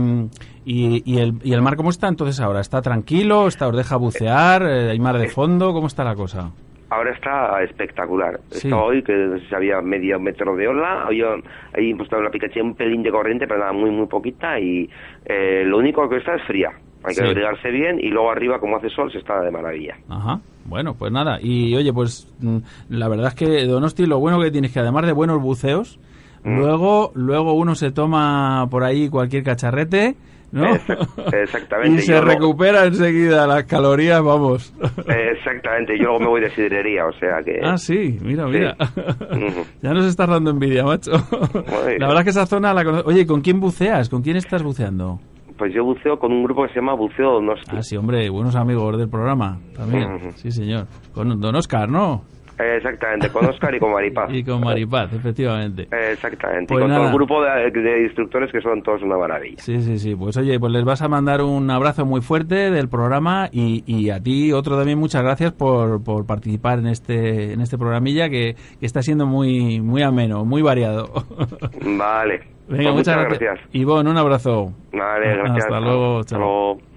y, y el, ¿y el mar cómo está entonces ahora? ¿Está tranquilo? ¿Está, ¿Os deja bucear? Eh, ¿Hay mar de fondo? ¿Cómo está la cosa? Ahora está espectacular. Sí. Está hoy que había medio metro de ola, había ahí pues la Pikachu un pelín de corriente, pero nada, muy muy poquita y eh, lo único que está es fría. Hay que Sí. abrigarse bien y luego arriba como hace sol se está de maravilla. Ajá. Bueno, pues nada. Y oye, pues mm, la verdad es que Donosti lo bueno que tiene es que además de buenos buceos, Mm. luego luego uno se toma por ahí cualquier cacharrete, ¿no? Exact- exactamente. y se recupera enseguida las calorías, vamos. Eh, exactamente, yo luego me voy de sidrería, o sea que... Ah, sí, mira, mira. Ya nos estás dando envidia, macho. la verdad es que esa zona la cono- Oye, ¿con quién buceas? ¿Con quién estás buceando? Pues yo buceo con un grupo que se llama Buceo Donosti. Ah, sí, hombre, buenos amigos del programa también. Sí, señor. Con Don Oscar, ¿no? Exactamente, con Oscar y con Maripaz. Y con Maripaz, efectivamente. Exactamente, Pues con todo el grupo de, de instructores que son todos una maravilla. Sí, sí, sí. Pues oye, pues les vas a mandar un abrazo muy fuerte del programa y, y a ti otro también muchas gracias por, por participar en este en este programilla que, que está siendo muy muy ameno, muy variado. Vale. Venga, Pues muchas gracias. Ivonne, un abrazo. Vale, gracias. Hasta luego, Hasta luego.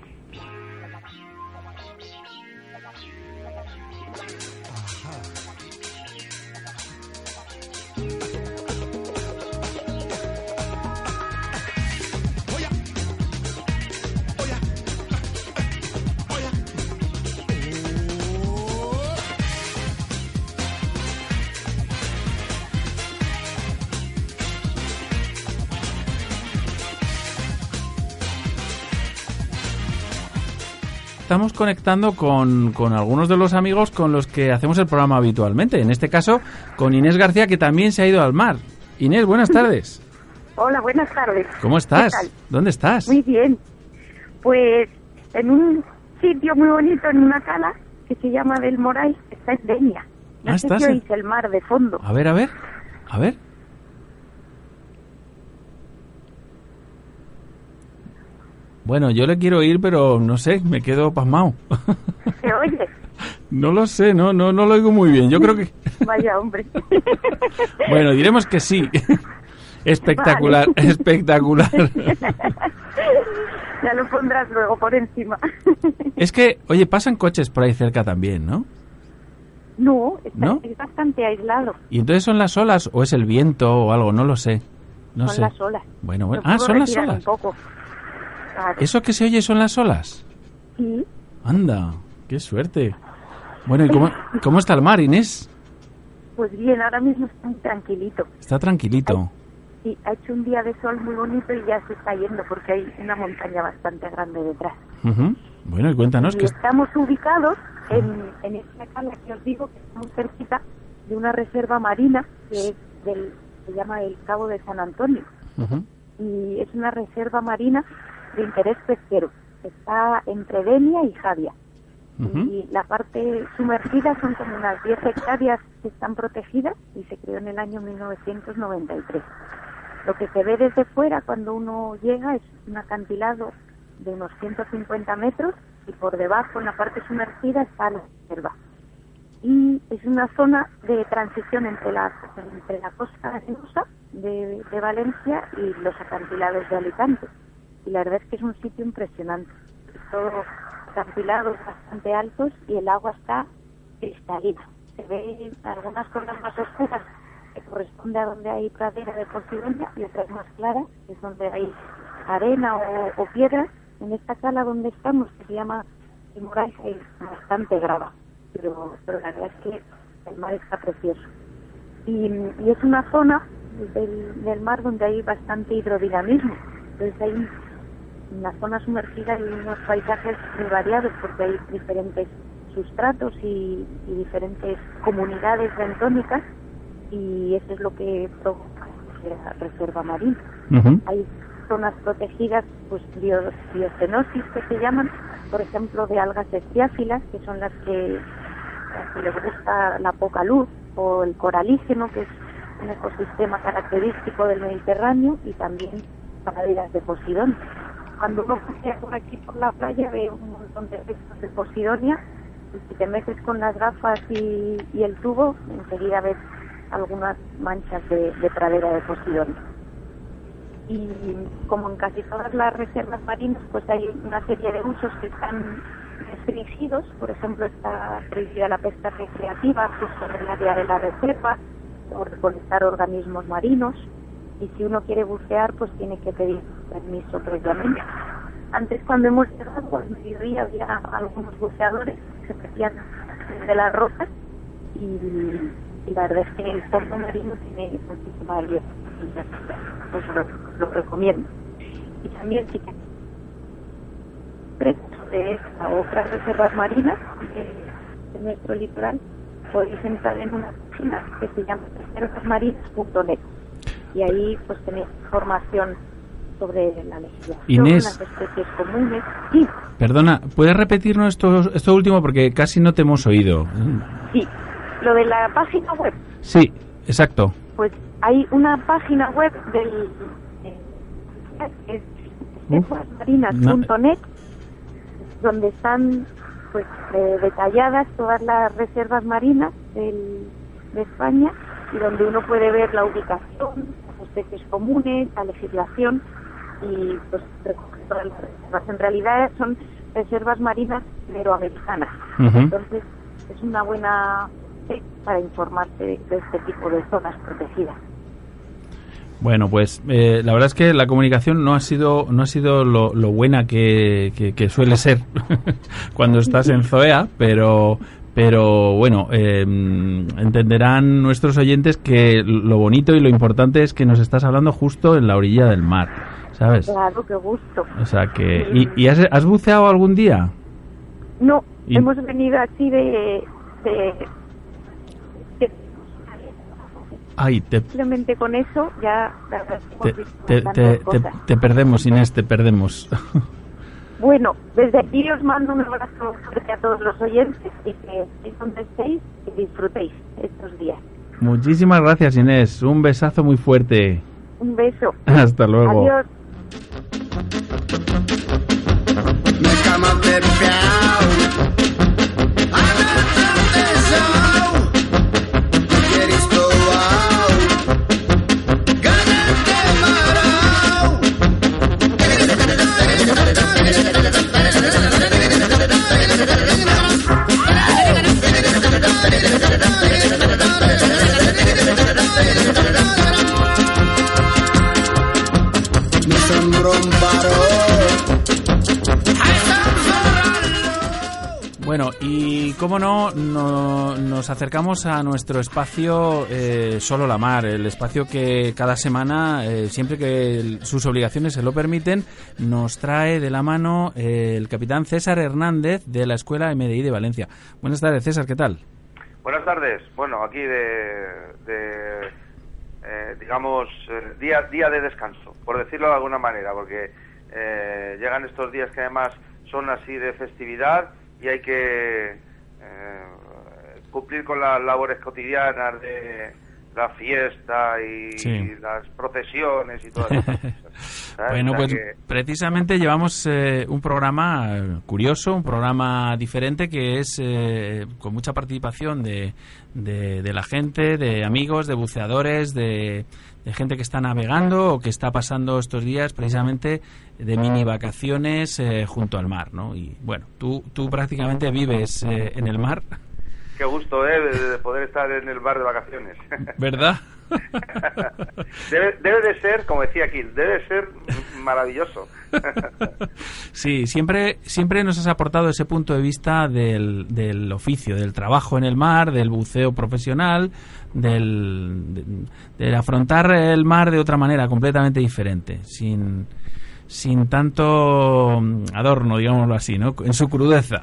Estamos conectando con, con algunos de los amigos con los que hacemos el programa habitualmente. En este caso, con Inés García, que también se ha ido al mar. Inés, buenas tardes. Hola, buenas tardes. ¿Cómo estás? ¿Dónde estás? Muy bien. Pues en un sitio muy bonito, en una cala, que se llama Del Moral, está en Denia. No Ah, sé estás si oís el mar de fondo. A ver, a ver. A ver. Bueno, yo le quiero ir, pero no sé, me quedo pasmado. ¿Se oye? no lo sé, no, no, no lo oigo muy bien. Yo creo que... Vaya hombre. Bueno, diremos que sí. espectacular, Vale. espectacular. Ya lo pondrás luego por encima. Es que, oye, pasan coches por ahí cerca también, ¿no? no, está- ¿No? es bastante aislado. ¿Y entonces son las olas o es el viento o algo? No lo sé. No son sé. las olas. Bueno, Ah, son las olas. Un poco. Claro. ¿Eso que se oye son las olas? Sí, Anda, qué suerte. Bueno, ¿y cómo, cómo está el mar, Inés? pues bien, ahora mismo está muy tranquilito. Está tranquilito. Sí, ha hecho un día de sol muy bonito y ya se está yendo porque hay una montaña bastante grande detrás. Bueno, y cuéntanos y que... estamos ubicados en, en esta cala que os digo que estamos cerquita de una reserva marina que es del, se llama el Cabo de San Antonio y es una reserva marina de interés pesquero. Está entre Denia y Javia. Y la parte sumergida son como unas 10 hectáreas que están protegidas y se creó en el año 1993. Lo que se ve desde fuera cuando uno llega es un acantilado de unos 150 metros y por debajo, en la parte sumergida, está la reserva. Y es una zona de transición entre la, entre la costa arenosa de, de Valencia y los acantilados de Alicante. Y la verdad es que es un sitio impresionante. Todo acantilados bastante altos y el agua está cristalina. Se ve algunas zonas más oscuras que corresponde a donde hay pradera de Posidonia y otras más claras, que es donde hay arena o, o piedras. En esta cala donde estamos, que se llama Moray, hay bastante grava, pero, pero la verdad es que el mar está precioso. Y, y es una zona del, del mar donde hay bastante hidrodinamismo. Entonces hay en la zona sumergida hay unos paisajes muy variados porque hay diferentes sustratos y, y diferentes comunidades bentónicas y eso es lo que provoca la reserva marina. Hay zonas protegidas, pues bio- biocenosis que se llaman, por ejemplo, de algas estiáfilas, que son las que, las que les gusta la poca luz, o el coralígeno, que es un ecosistema característico del Mediterráneo, y también praderas de Posidón. Cuando uno pasea por aquí por la playa ve un montón de restos de Posidonia, y si te metes con las gafas y, el tubo, enseguida ves algunas manchas de, de pradera de Posidonia y como en casi todas las reservas marinas, pues hay una serie de usos que están restringidos. Por ejemplo, está prohibida la pesca recreativa justo en el área de la reserva o recolectar organismos marinos. Y si uno quiere bucear, pues tiene que pedir permiso previamente. Antes, cuando hemos llegado, al mediodía había algunos buceadores que se metían de las rocas y, la verdad es que el fondo marino tiene muchísima biodiversidad. Pues lo, lo recomiendo. Y también si de esta o otras reservas marinas de, de nuestro litoral, podéis entrar en una página que se llama reservasmarinas.net y ahí pues tenéis información sobre la legislación, Inés. las especies comunes. Sí, Perdona, ¿puedes repetirnos esto, esto último porque casi no te hemos oído? sí. Lo de la página web, Sí, exacto. pues hay una página web del eh, reservasmarinas.net donde están pues eh, detalladas todas las reservas marinas del- de España y donde uno puede ver la ubicación, especies comunes, la legislación y pues recoger todas las reservas. En realidad son reservas marinas iberoamericanas. Ujú. Entonces es una buena fe para informarse de, de este tipo de zonas protegidas. Bueno, pues eh, la verdad es que la comunicación no ha sido no ha sido lo, lo buena que, que- que suele ser cuando estás en Zoea, pero pero bueno, eh, entenderán nuestros oyentes que lo bonito y lo importante es que nos estás hablando justo en la orilla del mar, ¿sabes? Claro, qué gusto. O sea que y, y has, has buceado algún día? No, Y- hemos venido así de, Ay, te, simplemente con eso ya te, te, te, te perdemos, Inés, te perdemos. Bueno, desde aquí os mando un abrazo fuerte a todos los oyentes y que estéis donde estéis y disfrutéis estos días. Muchísimas gracias, Inés. Un besazo muy fuerte. Un beso. Hasta luego. Adiós. Cómo no, no- nos acercamos a nuestro espacio eh, Solo la Mar, el espacio que cada semana, eh, siempre que sus obligaciones se lo permiten, nos trae de la mano eh, el capitán César Hernández de la Escuela MDI de Valencia. Buenas tardes, César, ¿qué tal? Buenas tardes. Bueno, aquí de, de, eh, digamos, eh, día, día de descanso, por decirlo de alguna manera, porque llegan estos días que además son así de festividad y hay que eh, cumplir con las labores cotidianas de la fiesta y, Sí. las procesiones y todas esas. Bueno, O sea pues que- precisamente llevamos eh, un programa curioso, un programa diferente que es eh, con mucha participación de, de, de la gente, de amigos, de buceadores, de, de gente que está navegando o que está pasando estos días precisamente de mini vacaciones eh, junto al mar, ¿no? Y bueno, tú, tú prácticamente vives eh, en el mar, Qué gusto, ¿eh? De, de poder estar en el bar de vacaciones. ¿verdad? debe, debe de ser, como decía aquí, debe de ser maravilloso. Sí, siempre, siempre nos has aportado ese punto de vista del, del oficio, del trabajo en el mar, del buceo profesional, del, de- del afrontar el mar de otra manera completamente diferente, sin, sin tanto mm, adorno, digámoslo así, ¿no? En su crudeza.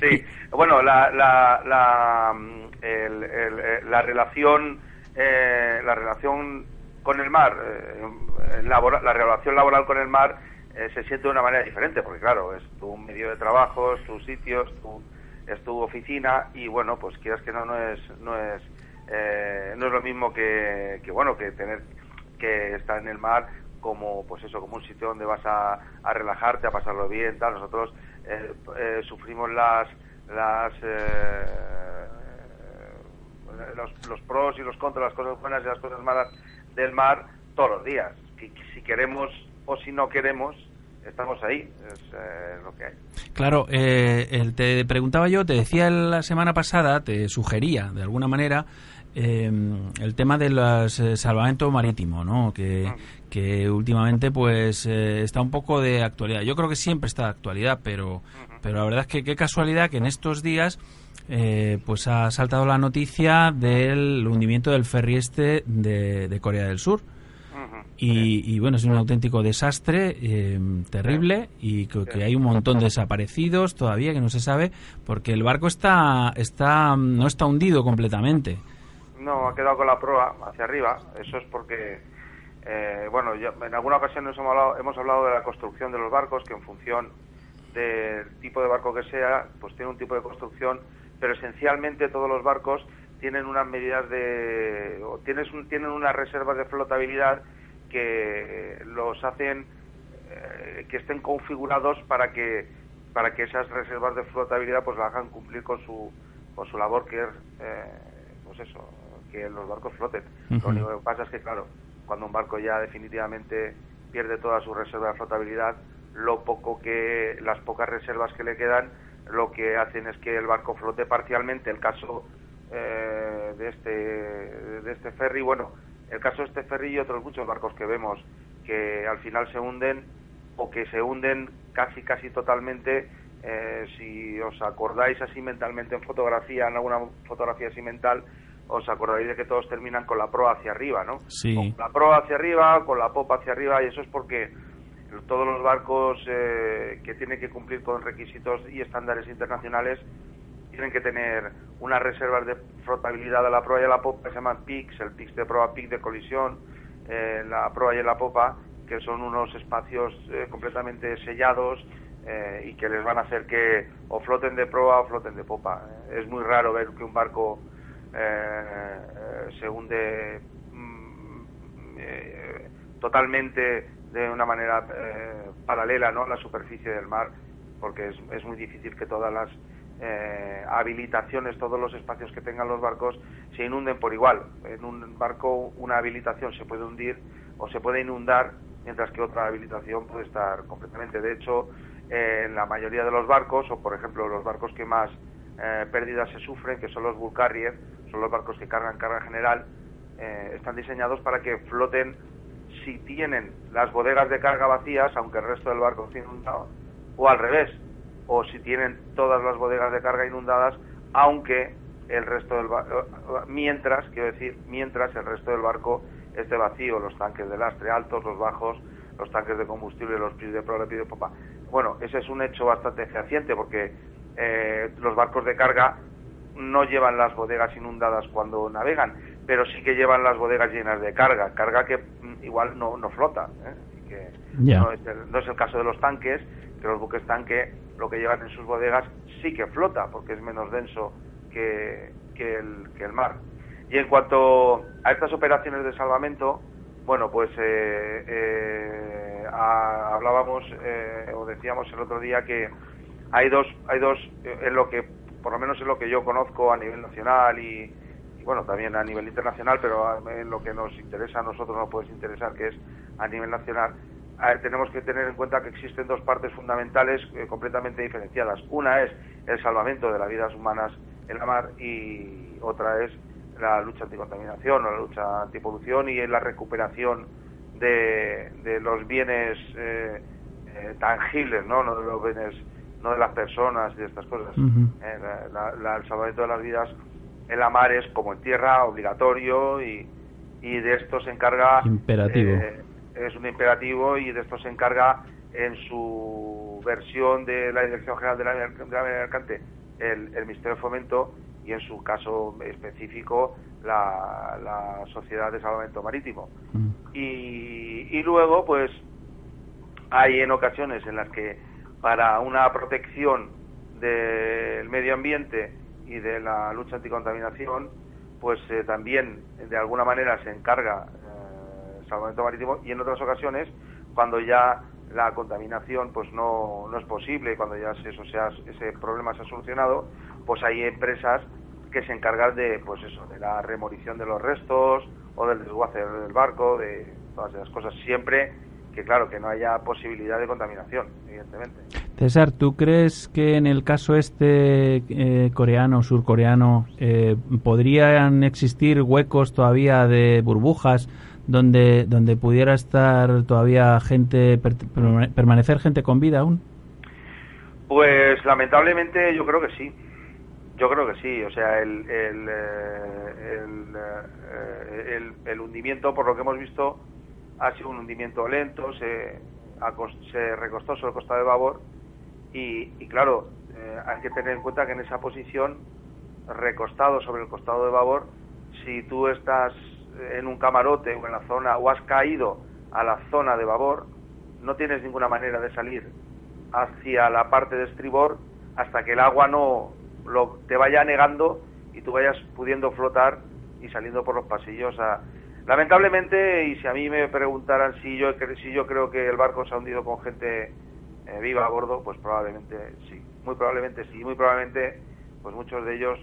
Sí, bueno, la, la, la, mm, el- el- eh, la relación eh, la relación con el mar, eh, la relación laboral con el mar eh, se siente de una manera diferente, porque claro, es tu medio de trabajo, es tu sitio, es tu, es tu oficina y bueno, pues quieras que no, no es, no es, eh, no es lo mismo que, que bueno, que tener que estar en el mar como pues eso como un sitio donde vas a, a relajarte a pasarlo bien tal. Nosotros eh, eh, sufrimos las las los, los pros y los contras las cosas buenas y las cosas malas del mar todos los días que, que si queremos o si no queremos estamos ahí es eh, lo que hay Claro, eh, el- te preguntaba yo, te decía la semana pasada, te sugería de alguna manera eh, el tema del eh, salvamento marítimo, ¿no? Que, que últimamente pues eh, está un poco de actualidad. Yo creo que siempre está de actualidad, pero, pero la verdad es que qué casualidad que en estos días eh, pues ha saltado la noticia del hundimiento del ferry este de, de Corea del Sur. Y, y, bueno, es un auténtico desastre eh, terrible y que, que hay un montón de desaparecidos todavía que no se sabe porque el barco está, está no está hundido completamente. No, ha quedado con la proa hacia arriba. Eso es porque, eh, bueno, en alguna ocasión hemos hablado, hemos hablado de la construcción de los barcos, que en función del tipo de barco que sea, pues tiene un tipo de construcción, pero esencialmente todos los barcos tienen unas medidas de, o tienes un- tienen unas reservas de flotabilidad que los hacen eh, que estén configurados para que para que esas reservas de flotabilidad pues la hagan cumplir con su con su labor que es eh, pues eso que los barcos floten. Lo único que pasa es que claro cuando un barco ya definitivamente pierde toda su reserva de flotabilidad lo poco que las pocas reservas que le quedan lo que hacen es que el barco flote parcialmente el caso eh, de este de este ferry bueno el caso de este ferry y otros muchos barcos que vemos que al final se hunden o que se hunden casi casi totalmente eh, si os acordáis así mentalmente en fotografía en alguna fotografía así mental os acordaréis de que todos terminan con la proa hacia arriba no Sí. la proa hacia arriba, con la popa hacia arriba, y eso es porque todos los barcos eh, que tienen que cumplir con requisitos y estándares internacionales tienen que tener unas reservas de flotabilidad a la proa y a la popa que se llaman PICs, el PICs de proa, PIC de colisión, eh, la proa y la popa, que son unos espacios eh, completamente sellados eh, y que les van a hacer que o floten de proa o floten de popa. Es muy raro ver que un barco eh, se hunde mm, totalmente de una manera eh, paralela ¿no? la superficie del mar, porque es, es muy difícil que todas las eh, habilitaciones, todos los espacios que tengan los barcos se inunden por igual. En un barco una habilitación se puede hundir o se puede inundar, mientras que otra habilitación puede estar completamente. De hecho, eh, en la mayoría de los barcos, o por ejemplo los barcos que más eh, pérdidas se sufren, que son los bull carrier, son los barcos que cargan carga general, están diseñados para que floten si tienen las bodegas de carga vacías, aunque el resto del barco esté inundado, o al revés, o si tienen todas las bodegas de carga inundadas, aunque el resto del ba- eh, mientras, quiero decir, mientras el resto del barco esté vacío, los tanques de lastre altos, los bajos, los tanques de combustible, los pis de proa, de popa. Bueno, ese es un hecho bastante fehaciente porque eh, los barcos de carga no llevan las bodegas inundadas cuando navegan, pero sí que llevan las bodegas llenas de carga, carga que mm, igual no, no flota. ¿eh? Que no, es el, no es el caso de los tanques, que los buques tanque lo que llevan en sus bodegas sí que flota, porque es menos denso que, que, el, que el mar. Y en cuanto a estas operaciones de salvamento, bueno, pues eh, eh, a- hablábamos eh, o decíamos el otro día que hay dos, hay dos eh, en lo que, por lo menos en lo que yo conozco a nivel nacional y, y, bueno, también a nivel internacional, pero en lo que nos interesa a nosotros nos puede interesar, que es a nivel nacional, tenemos que tener en cuenta que existen dos partes fundamentales eh, completamente diferenciadas. Una es el salvamento de las vidas humanas en la mar y otra es la lucha anticontaminación o la lucha antipolución y la recuperación de, de los bienes eh, eh, tangibles, ¿no? no de los bienes, no de las personas y de estas cosas. Eh, la- la- la- el salvamento de las vidas en la mar es como en tierra, obligatorio y, y de esto se encarga Imperativo. eh, es un imperativo y de esto se encarga en su versión de la Dirección General de la, de la Mercante el, el Ministerio de Fomento y en su caso específico la, la Sociedad de Salvamento Marítimo. Y, y luego, pues, hay en ocasiones en las que para una protección del medio ambiente y de la lucha anticontaminación, pues eh, también de alguna manera se encarga eh, salvamento marítimo y en otras ocasiones cuando ya la contaminación pues no, no es posible, cuando ya eso sea, ese problema se ha solucionado, pues hay empresas que se encargan de pues eso, de la remolición de los restos o del desguace del barco, de todas esas cosas, siempre que claro, que no haya posibilidad de contaminación, evidentemente. César, ¿tú crees que en el caso este eh, coreano, surcoreano, eh, podrían existir huecos todavía de burbujas donde, donde pudiera estar todavía gente, per- permane- permanecer gente con vida aún? Pues lamentablemente yo creo que sí. Yo creo que sí. O sea, el, el, eh, el, eh, el- el hundimiento, por lo que hemos visto, ha sido un hundimiento lento, se, se recostó sobre el costado de babor y, y claro, eh, hay que tener en cuenta que en esa posición, recostado sobre el costado de babor, si tú estás en un camarote o en la zona o has caído a la zona de babor, no tienes ninguna manera de salir hacia la parte de estribor hasta que el agua no lo, te vaya negando y tú vayas pudiendo flotar y saliendo por los pasillos. a- lamentablemente, y si a mí me preguntaran si yo, si yo creo que el barco se ha hundido con gente eh, viva a bordo, pues probablemente sí, muy probablemente sí, muy probablemente pues muchos de ellos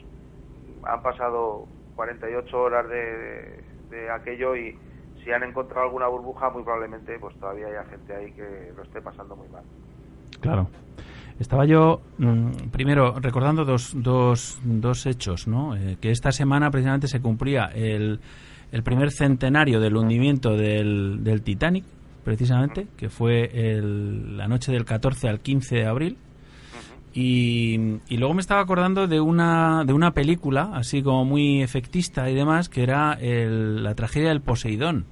han pasado 48 horas de, de aquello y si han encontrado alguna burbuja, muy probablemente pues todavía haya gente ahí que lo esté pasando muy mal. Claro. Estaba yo, mm, primero, recordando dos, dos, dos hechos, ¿no? Eh, que esta semana precisamente se cumplía el, el primer centenario del hundimiento del, del Titanic, precisamente, que fue el- la noche del 14 al 15 de abril. Y, y luego me estaba acordando de una, de una película, así como muy efectista y demás, que era el- la tragedia del Poseidón.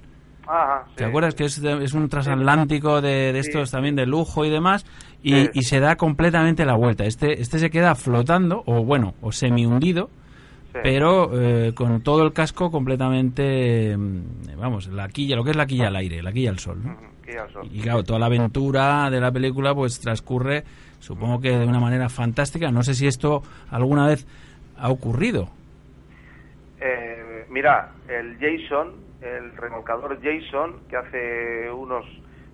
Ajá, ¿Te acuerdas que es, un transatlántico de, de estos también de lujo y demás? Y, y se da completamente la vuelta. Este, este se queda flotando, o bueno, o semi hundido, Sí. pero eh, con todo el casco completamente, mm, vamos, la quilla, lo que es la quilla al aire, la quilla al sol. Y claro, toda la aventura de la película pues transcurre, supongo que de una manera fantástica. No sé si esto alguna vez ha ocurrido. Eh, mira, el Jason, el remolcador Jason, que hace unos,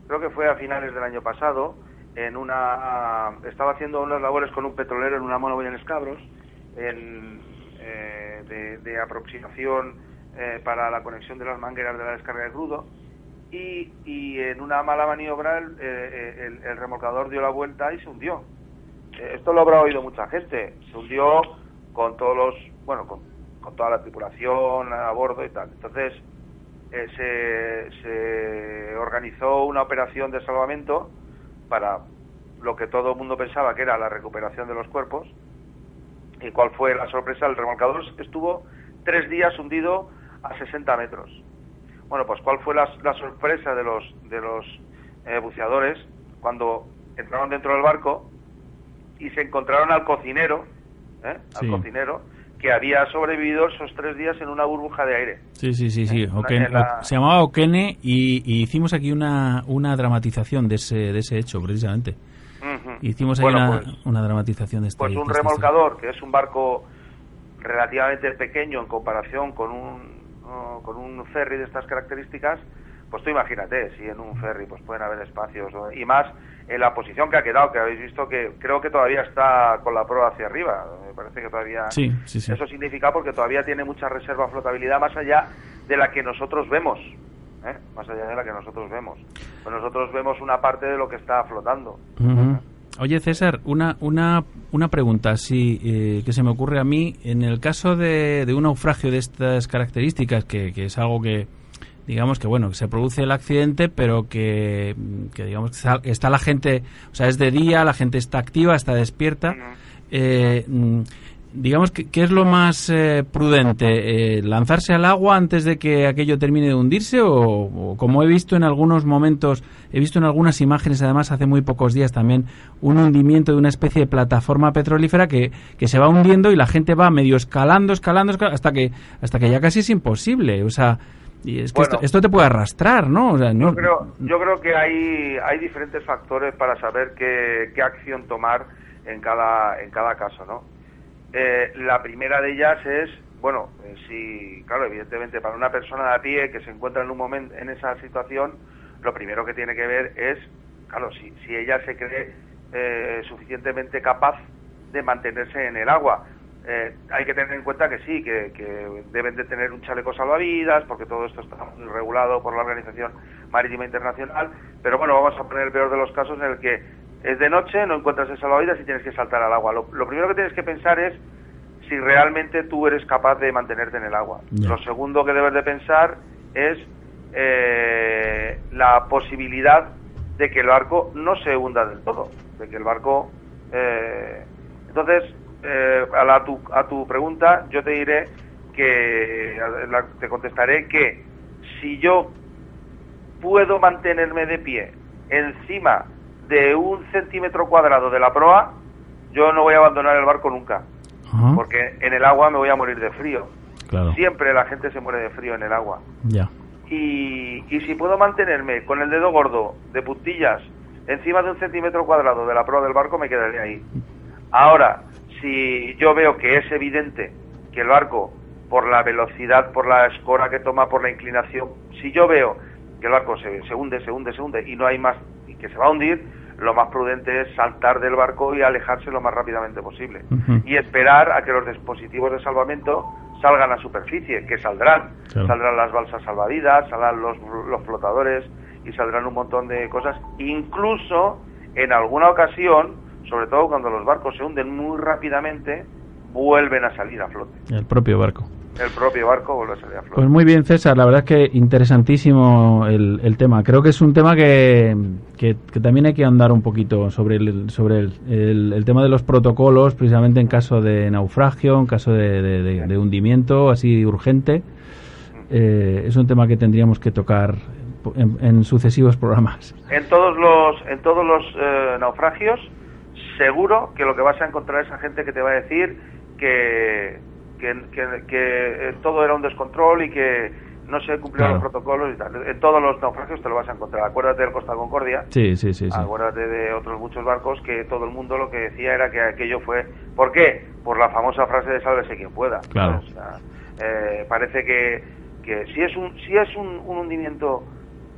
creo que fue a finales del año pasado, en una, estaba haciendo unas labores con un petrolero en una monoboya en Escabros, en, eh, de, aproximación eh, para la conexión de las mangueras de la descarga de crudo, y, y en una mala maniobra el, eh, el- el remolcador dio la vuelta y se hundió. Eh, esto lo habrá oído mucha gente. Se hundió con todos los, bueno, con, con toda la tripulación a bordo y tal. Entonces eh, se, se organizó una operación de salvamento para lo que todo el mundo pensaba que era la recuperación de los cuerpos. ¿Y cuál fue la sorpresa? El remolcador estuvo tres días hundido a 60 metros. Bueno, pues cuál fue la, la sorpresa de los, de los eh, buceadores cuando entraron dentro del barco y se encontraron al cocinero, ¿eh? Sí. al cocinero, que había sobrevivido esos tres días en una burbuja de aire. Sí, sí, sí, sí. una- Okene- en la- o- se llamaba Okene y, y hicimos aquí una, una dramatización de ese, de ese hecho, precisamente. Hicimos ahí Bueno, una, pues- una dramatización de este Pues un remolcador, que es un barco relativamente pequeño en comparación con un, uh, con un ferry de estas características, pues tú imagínate, si en un ferry pues pueden haber espacios, ¿no? y más en la posición que ha quedado, que habéis visto que creo que todavía está con la proa hacia arriba, me parece que todavía... Sí, sí, sí. Eso significa porque todavía tiene mucha reserva flotabilidad más allá de la que nosotros vemos, ¿eh? más allá de la que nosotros vemos. Pues nosotros vemos una parte de lo que está flotando. Ujú. Oye, César, una, una, una pregunta sí, eh, que se me ocurre a mí. En el caso de, de un naufragio de estas características, que, que es algo que, digamos que, bueno, se produce el accidente, pero que, que digamos, que está, está la gente, o sea, es de día, la gente está activa, está despierta. Eh, mm, digamos, que, ¿qué es lo más eh, prudente? Eh, ¿Lanzarse al agua antes de que aquello termine de hundirse? O, o como he visto en algunos momentos, he visto en algunas imágenes, además hace muy pocos días también, un hundimiento de una especie de plataforma petrolífera que, que se va hundiendo y la gente va medio escalando, escalando, escalando, hasta que, hasta que ya casi es imposible. O sea, y es que Bueno. esto, esto te puede arrastrar, ¿no? O sea, no Yo creo, yo creo que hay, hay diferentes factores para saber qué, qué acción tomar en cada, en cada caso, ¿no? Eh, la primera de ellas es, bueno, eh, si, claro, evidentemente para una persona de a pie que se encuentra en un momento en esa situación, lo primero que tiene que ver es, claro, si, si ella se cree eh, suficientemente capaz de mantenerse en el agua. Eh, hay que tener en cuenta que sí, que, que deben de tener un chaleco salvavidas, porque todo esto está regulado por la Organización Marítima Internacional. Pero bueno, vamos a poner el peor de los casos en el que es de noche, no encuentras el salvavidas y tienes que saltar al agua. Lo, lo primero que tienes que pensar es si realmente tú eres capaz de mantenerte en el agua. Lo segundo que debes de pensar es eh, la posibilidad de que el barco no se hunda del todo, de que el barco... eh, entonces, eh, a, la- tu, a tu pregunta, yo te diré que la- te contestaré que si yo puedo mantenerme de pie encima de un centímetro cuadrado de la proa, yo no voy a abandonar el barco nunca, porque en el agua me voy a morir de frío. claro, Siempre la gente se muere de frío en el agua. ya. Y, y si puedo mantenerme con el dedo gordo de puntillas encima de un centímetro cuadrado de la proa del barco, me quedaré ahí. Ahora, si yo veo que es evidente que el barco, por la velocidad, por la escora que toma, por la inclinación, si yo veo que el barco se, se hunde, se hunde, se hunde y no hay más, y que se va a hundir, lo más prudente es saltar del barco y alejarse lo más rápidamente posible. Y esperar a que los dispositivos de salvamento salgan a superficie, que saldrán. Claro. Saldrán las balsas salvavidas, saldrán los, los flotadores y saldrán un montón de cosas. Incluso en alguna ocasión, sobre todo cuando los barcos se hunden muy rápidamente, vuelven a salir a flote. El propio barco. El propio barco vuelve a salir a flote. Pues muy bien, César. La verdad es que interesantísimo el, el tema. Creo que es un tema que, que, que también hay que andar un poquito sobre el, sobre el, el- el tema de los protocolos, precisamente en caso de naufragio, en caso de, de- de- de hundimiento así urgente. Eh, es un tema que tendríamos que tocar en, en sucesivos programas. En todos los, en todos los eh, naufragios, seguro que lo que vas a encontrar es a gente que te va a decir que, que, que- que, eh, todo era un descontrol y que no se cumplieron Claro. los protocolos y tal. En todos los naufragios te lo vas a encontrar. Acuérdate del Costa Concordia. Sí, sí, sí. sí. Acuérdate de otros muchos barcos que todo el mundo lo que decía era que aquello fue... ¿Por qué? Por la famosa frase de sálvese quien pueda. Claro. O sea, eh, parece que, que si es un si es un, un hundimiento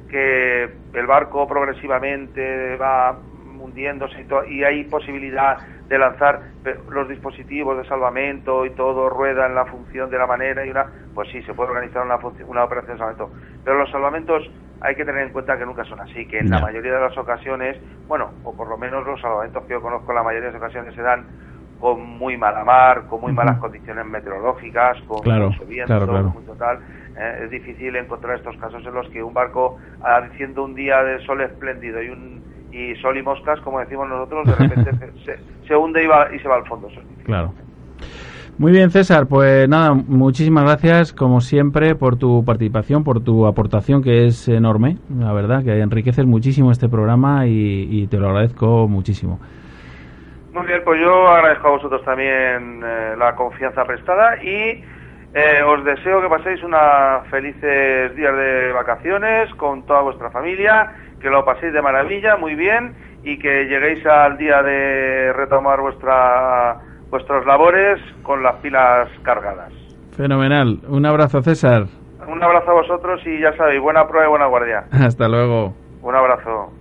que el barco progresivamente va hundiéndose y, to- y hay posibilidad de lanzar pe- los dispositivos de salvamento y todo rueda en la función de la manera y una pues sí se puede organizar una, una operación de salvamento pero los salvamentos hay que tener en cuenta que nunca son así que en la mayoría de las ocasiones bueno o por lo menos los salvamentos que yo conozco en la mayoría de las ocasiones se dan con muy mala mar, con muy malas condiciones meteorológicas, con Claro, mucho viento, claro, claro. con mucho tal. Eh, es difícil encontrar estos casos en los que un barco, haciendo un día de sol espléndido y un, y sol y moscas, como decimos nosotros, de repente se, se- hunde y, va, y se va al fondo. Claro. Muy bien, César. Pues nada, muchísimas gracias, como siempre, por tu participación, por tu aportación, que es enorme. La verdad, que enriqueces muchísimo este programa y, y te lo agradezco muchísimo. Muy bien, pues yo agradezco a vosotros también eh, la confianza prestada y eh, os deseo que paséis unos felices días de vacaciones con toda vuestra familia, que lo paséis de maravilla, muy bien, y que lleguéis al día de retomar vuestra, vuestras labores con las pilas cargadas. Fenomenal. Un abrazo, César. Un abrazo a vosotros y ya sabéis, buena prueba y buena guardia. Hasta luego. Un abrazo.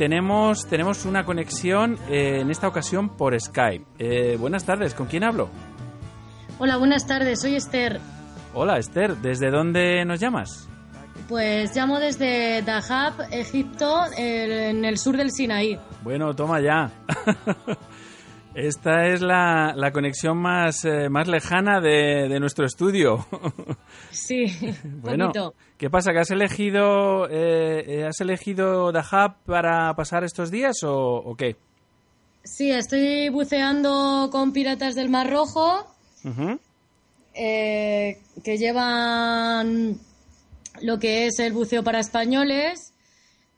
Tenemos, tenemos una conexión eh, en esta ocasión por Skype. Eh, buenas tardes, ¿con quién hablo? Hola, buenas tardes, soy Esther. Hola, Esther, ¿desde dónde nos llamas? Pues llamo desde Dahab, Egipto, en el sur del Sinaí. Bueno, toma ya. Esta es la, la conexión más, eh, más lejana de, de nuestro estudio. Sí, bueno, bonito. ¿qué pasa? ¿Que has elegido, eh, eh, has elegido Dahab para pasar estos días o, o qué? Sí, estoy buceando con piratas del Mar Rojo eh, que llevan lo que es el buceo para españoles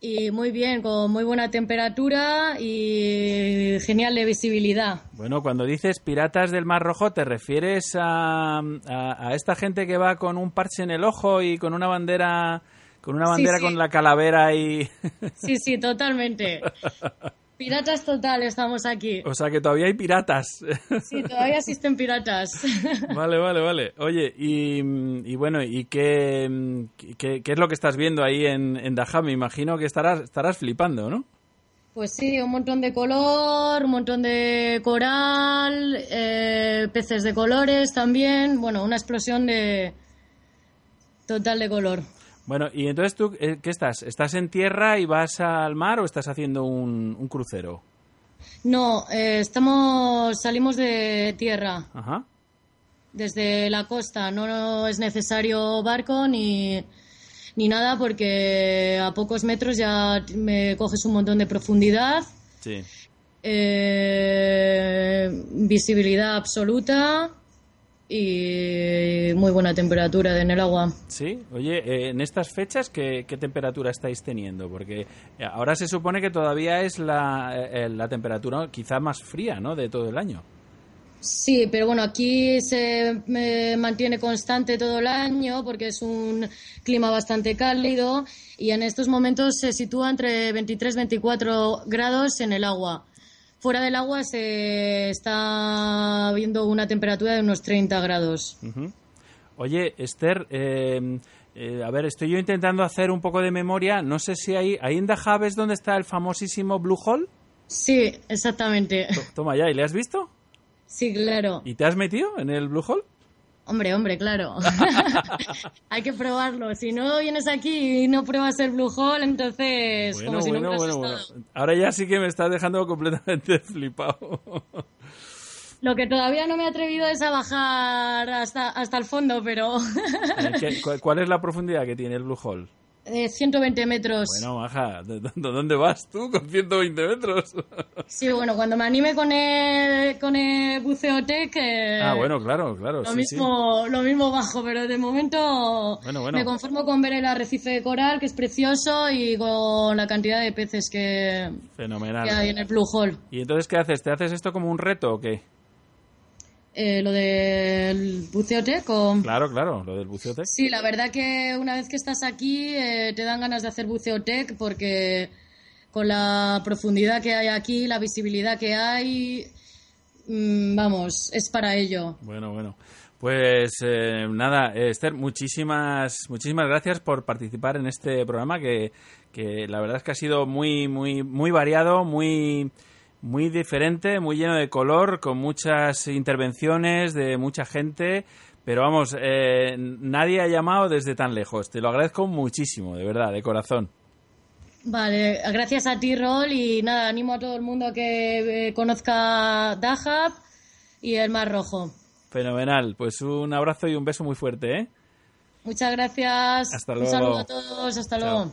y muy bien, con muy buena temperatura y genial de visibilidad. Bueno, cuando dices piratas del Mar Rojo, ¿te refieres a, a- a esta gente que va con un parche en el ojo y con una bandera, con una Sí, bandera sí. con la calavera y... Sí, sí, totalmente. Piratas total estamos aquí. o sea que todavía hay piratas. Sí, todavía existen piratas. Vale, vale, vale. Oye, y, y bueno, ¿y qué, qué, qué es lo que estás viendo ahí en, en? Me imagino que estarás, estarás flipando, ¿no? Pues sí, un montón de color, un montón de coral, eh, peces de colores también. Bueno, una explosión de total de color. Bueno, y entonces tú, eh, ¿qué estás? ¿Estás en tierra y vas al mar o estás haciendo un, un crucero? No, eh, estamos, salimos de tierra, Ajá. desde la costa. No, no es necesario barco ni, ni nada porque a pocos metros ya me coges un montón de profundidad. Sí. Eh, visibilidad absoluta y muy buena temperatura en el agua. Sí, oye, eh, en estas fechas, ¿qué, qué temperatura estáis teniendo? Porque eh, ahora se supone que todavía es la, eh, la temperatura quizá más fría, ¿no? De todo el año. Sí, pero bueno, aquí se eh, mantiene constante todo el año porque es un clima bastante cálido y en estos momentos se sitúa entre 23 y 24 grados en el agua. Fuera del agua se está viendo una temperatura de unos 30 grados. Oye, Esther, eh, eh, a ver, estoy yo intentando hacer un poco de memoria. No sé si hay, ahí en Dahab es donde está el famosísimo Blue Hole. Sí, exactamente. Toma ya, ¿y le has visto? Sí, claro. ¿Y te has metido en el Blue Hole? Hombre, hombre, claro. Hay que probarlo. Si no vienes aquí y no pruebas el Blue Hole, entonces Bueno, como si bueno, bueno, estado. Ahora ya sí que me estás dejando completamente flipado. Lo que todavía no me he atrevido es a bajar hasta, hasta el fondo, pero Eh, ¿qué- cu- ¿Cuál es la profundidad que tiene el Blue Hole? Eh, 120 metros. Bueno, Maja, ¿de, de- de dónde vas tú con 120 metros? Sí, bueno, cuando me anime con el, con el buceo tech, eh, ah, bueno, claro, claro. lo, sí, sí. mismo, lo mismo bajo, pero de momento Bueno, bueno. me conformo con ver el arrecife de coral, que es precioso, y con la cantidad de peces que, Fenomenal. que hay en el Blue Hole. ¿Y entonces qué haces? ¿Te haces esto como un reto o qué? Eh, lo del buceo tech o... Claro, claro, lo del buceo tech. Sí, la verdad que una vez que estás aquí eh, te dan ganas de hacer buceo tech porque con la profundidad que hay aquí, la visibilidad que hay, mm, vamos, es para ello. Bueno, bueno. Pues eh, nada, Esther, muchísimas, muchísimas gracias por participar en este programa que, que la verdad es que ha sido muy, muy, muy variado, muy, muy diferente, muy lleno de color, con muchas intervenciones de mucha gente. Pero vamos, eh, nadie ha llamado desde tan lejos. Te lo agradezco muchísimo, de verdad, de corazón. Vale, gracias a ti, Rol, y nada, animo a todo el mundo a que eh, conozca Dahab y el Mar Rojo. Fenomenal. Pues un abrazo y un beso muy fuerte, ¿eh? Muchas gracias. Hasta Un luego. saludo a todos, hasta luego.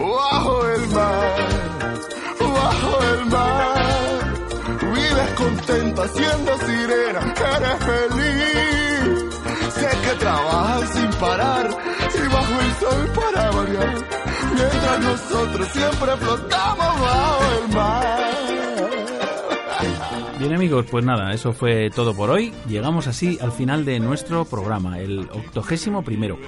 Bajo el mar, bajo el mar. Vives contenta siendo sirena, eres feliz. Sé que trabajas sin parar y bajo el sol para variar. Mientras nosotros siempre flotamos bajo el mar. Bien amigos, pues nada, eso fue todo por hoy. Llegamos así al final de nuestro programa, el octogésimo primero.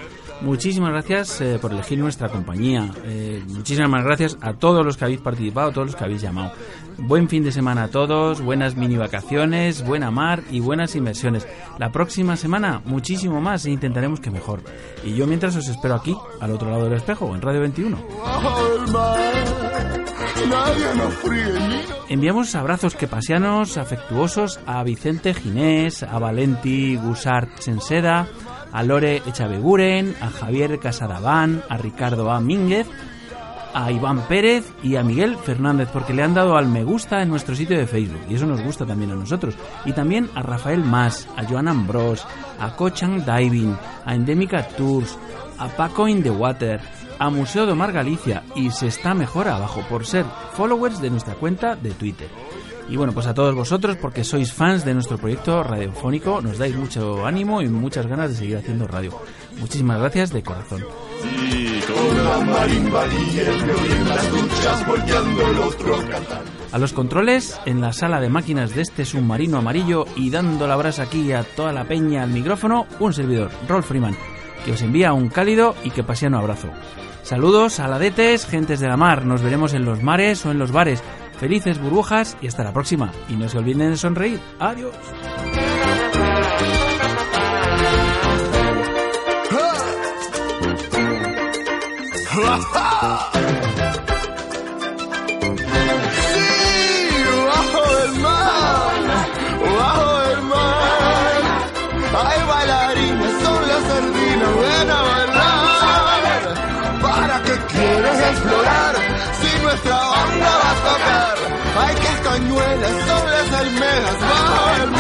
Muchísimas gracias eh, por elegir nuestra compañía. Eh, muchísimas gracias a todos los que habéis participado, a todos los que habéis llamado. Buen fin de semana a todos, buenas mini vacaciones, buena mar y buenas inversiones. La próxima semana muchísimo más e intentaremos que mejor. Y yo mientras os espero aquí, al otro lado del espejo, en Radio 21. Bajo el mar, nadie nos fríe ni Enviamos abrazos quepasianos afectuosos a Vicente Ginés, a Valenti Gusart Senseda, a Lore Echaveguren, a Javier Casadabán, a Ricardo A. Mínguez, a Iván Pérez y a Miguel Fernández, porque le han dado al me gusta en nuestro sitio de Facebook, y eso nos gusta también a nosotros. Y también a Rafael Mas, a Joan Ambrós, a Cochang Diving, a Endemica Tours, a Paco in the Water, a Museo de Mar Galicia y se está mejor abajo por ser followers de nuestra cuenta de Twitter. Y bueno, pues a todos vosotros, porque sois fans de nuestro proyecto radiofónico, nos dais mucho ánimo y muchas ganas de seguir haciendo radio. Muchísimas gracias de corazón. La. A los controles, en la sala de máquinas de este submarino amarillo y dando la brasa aquí a toda la peña al micrófono, un servidor, Rolf Freeman, que os envía un cálido y que pasiano abrazo. Saludos, aladetes, gentes de la mar, nos veremos en los mares o en los bares. Felices burbujas y hasta la próxima. Y no se olviden de sonreír. Adiós. castañuelas, son las bajo el.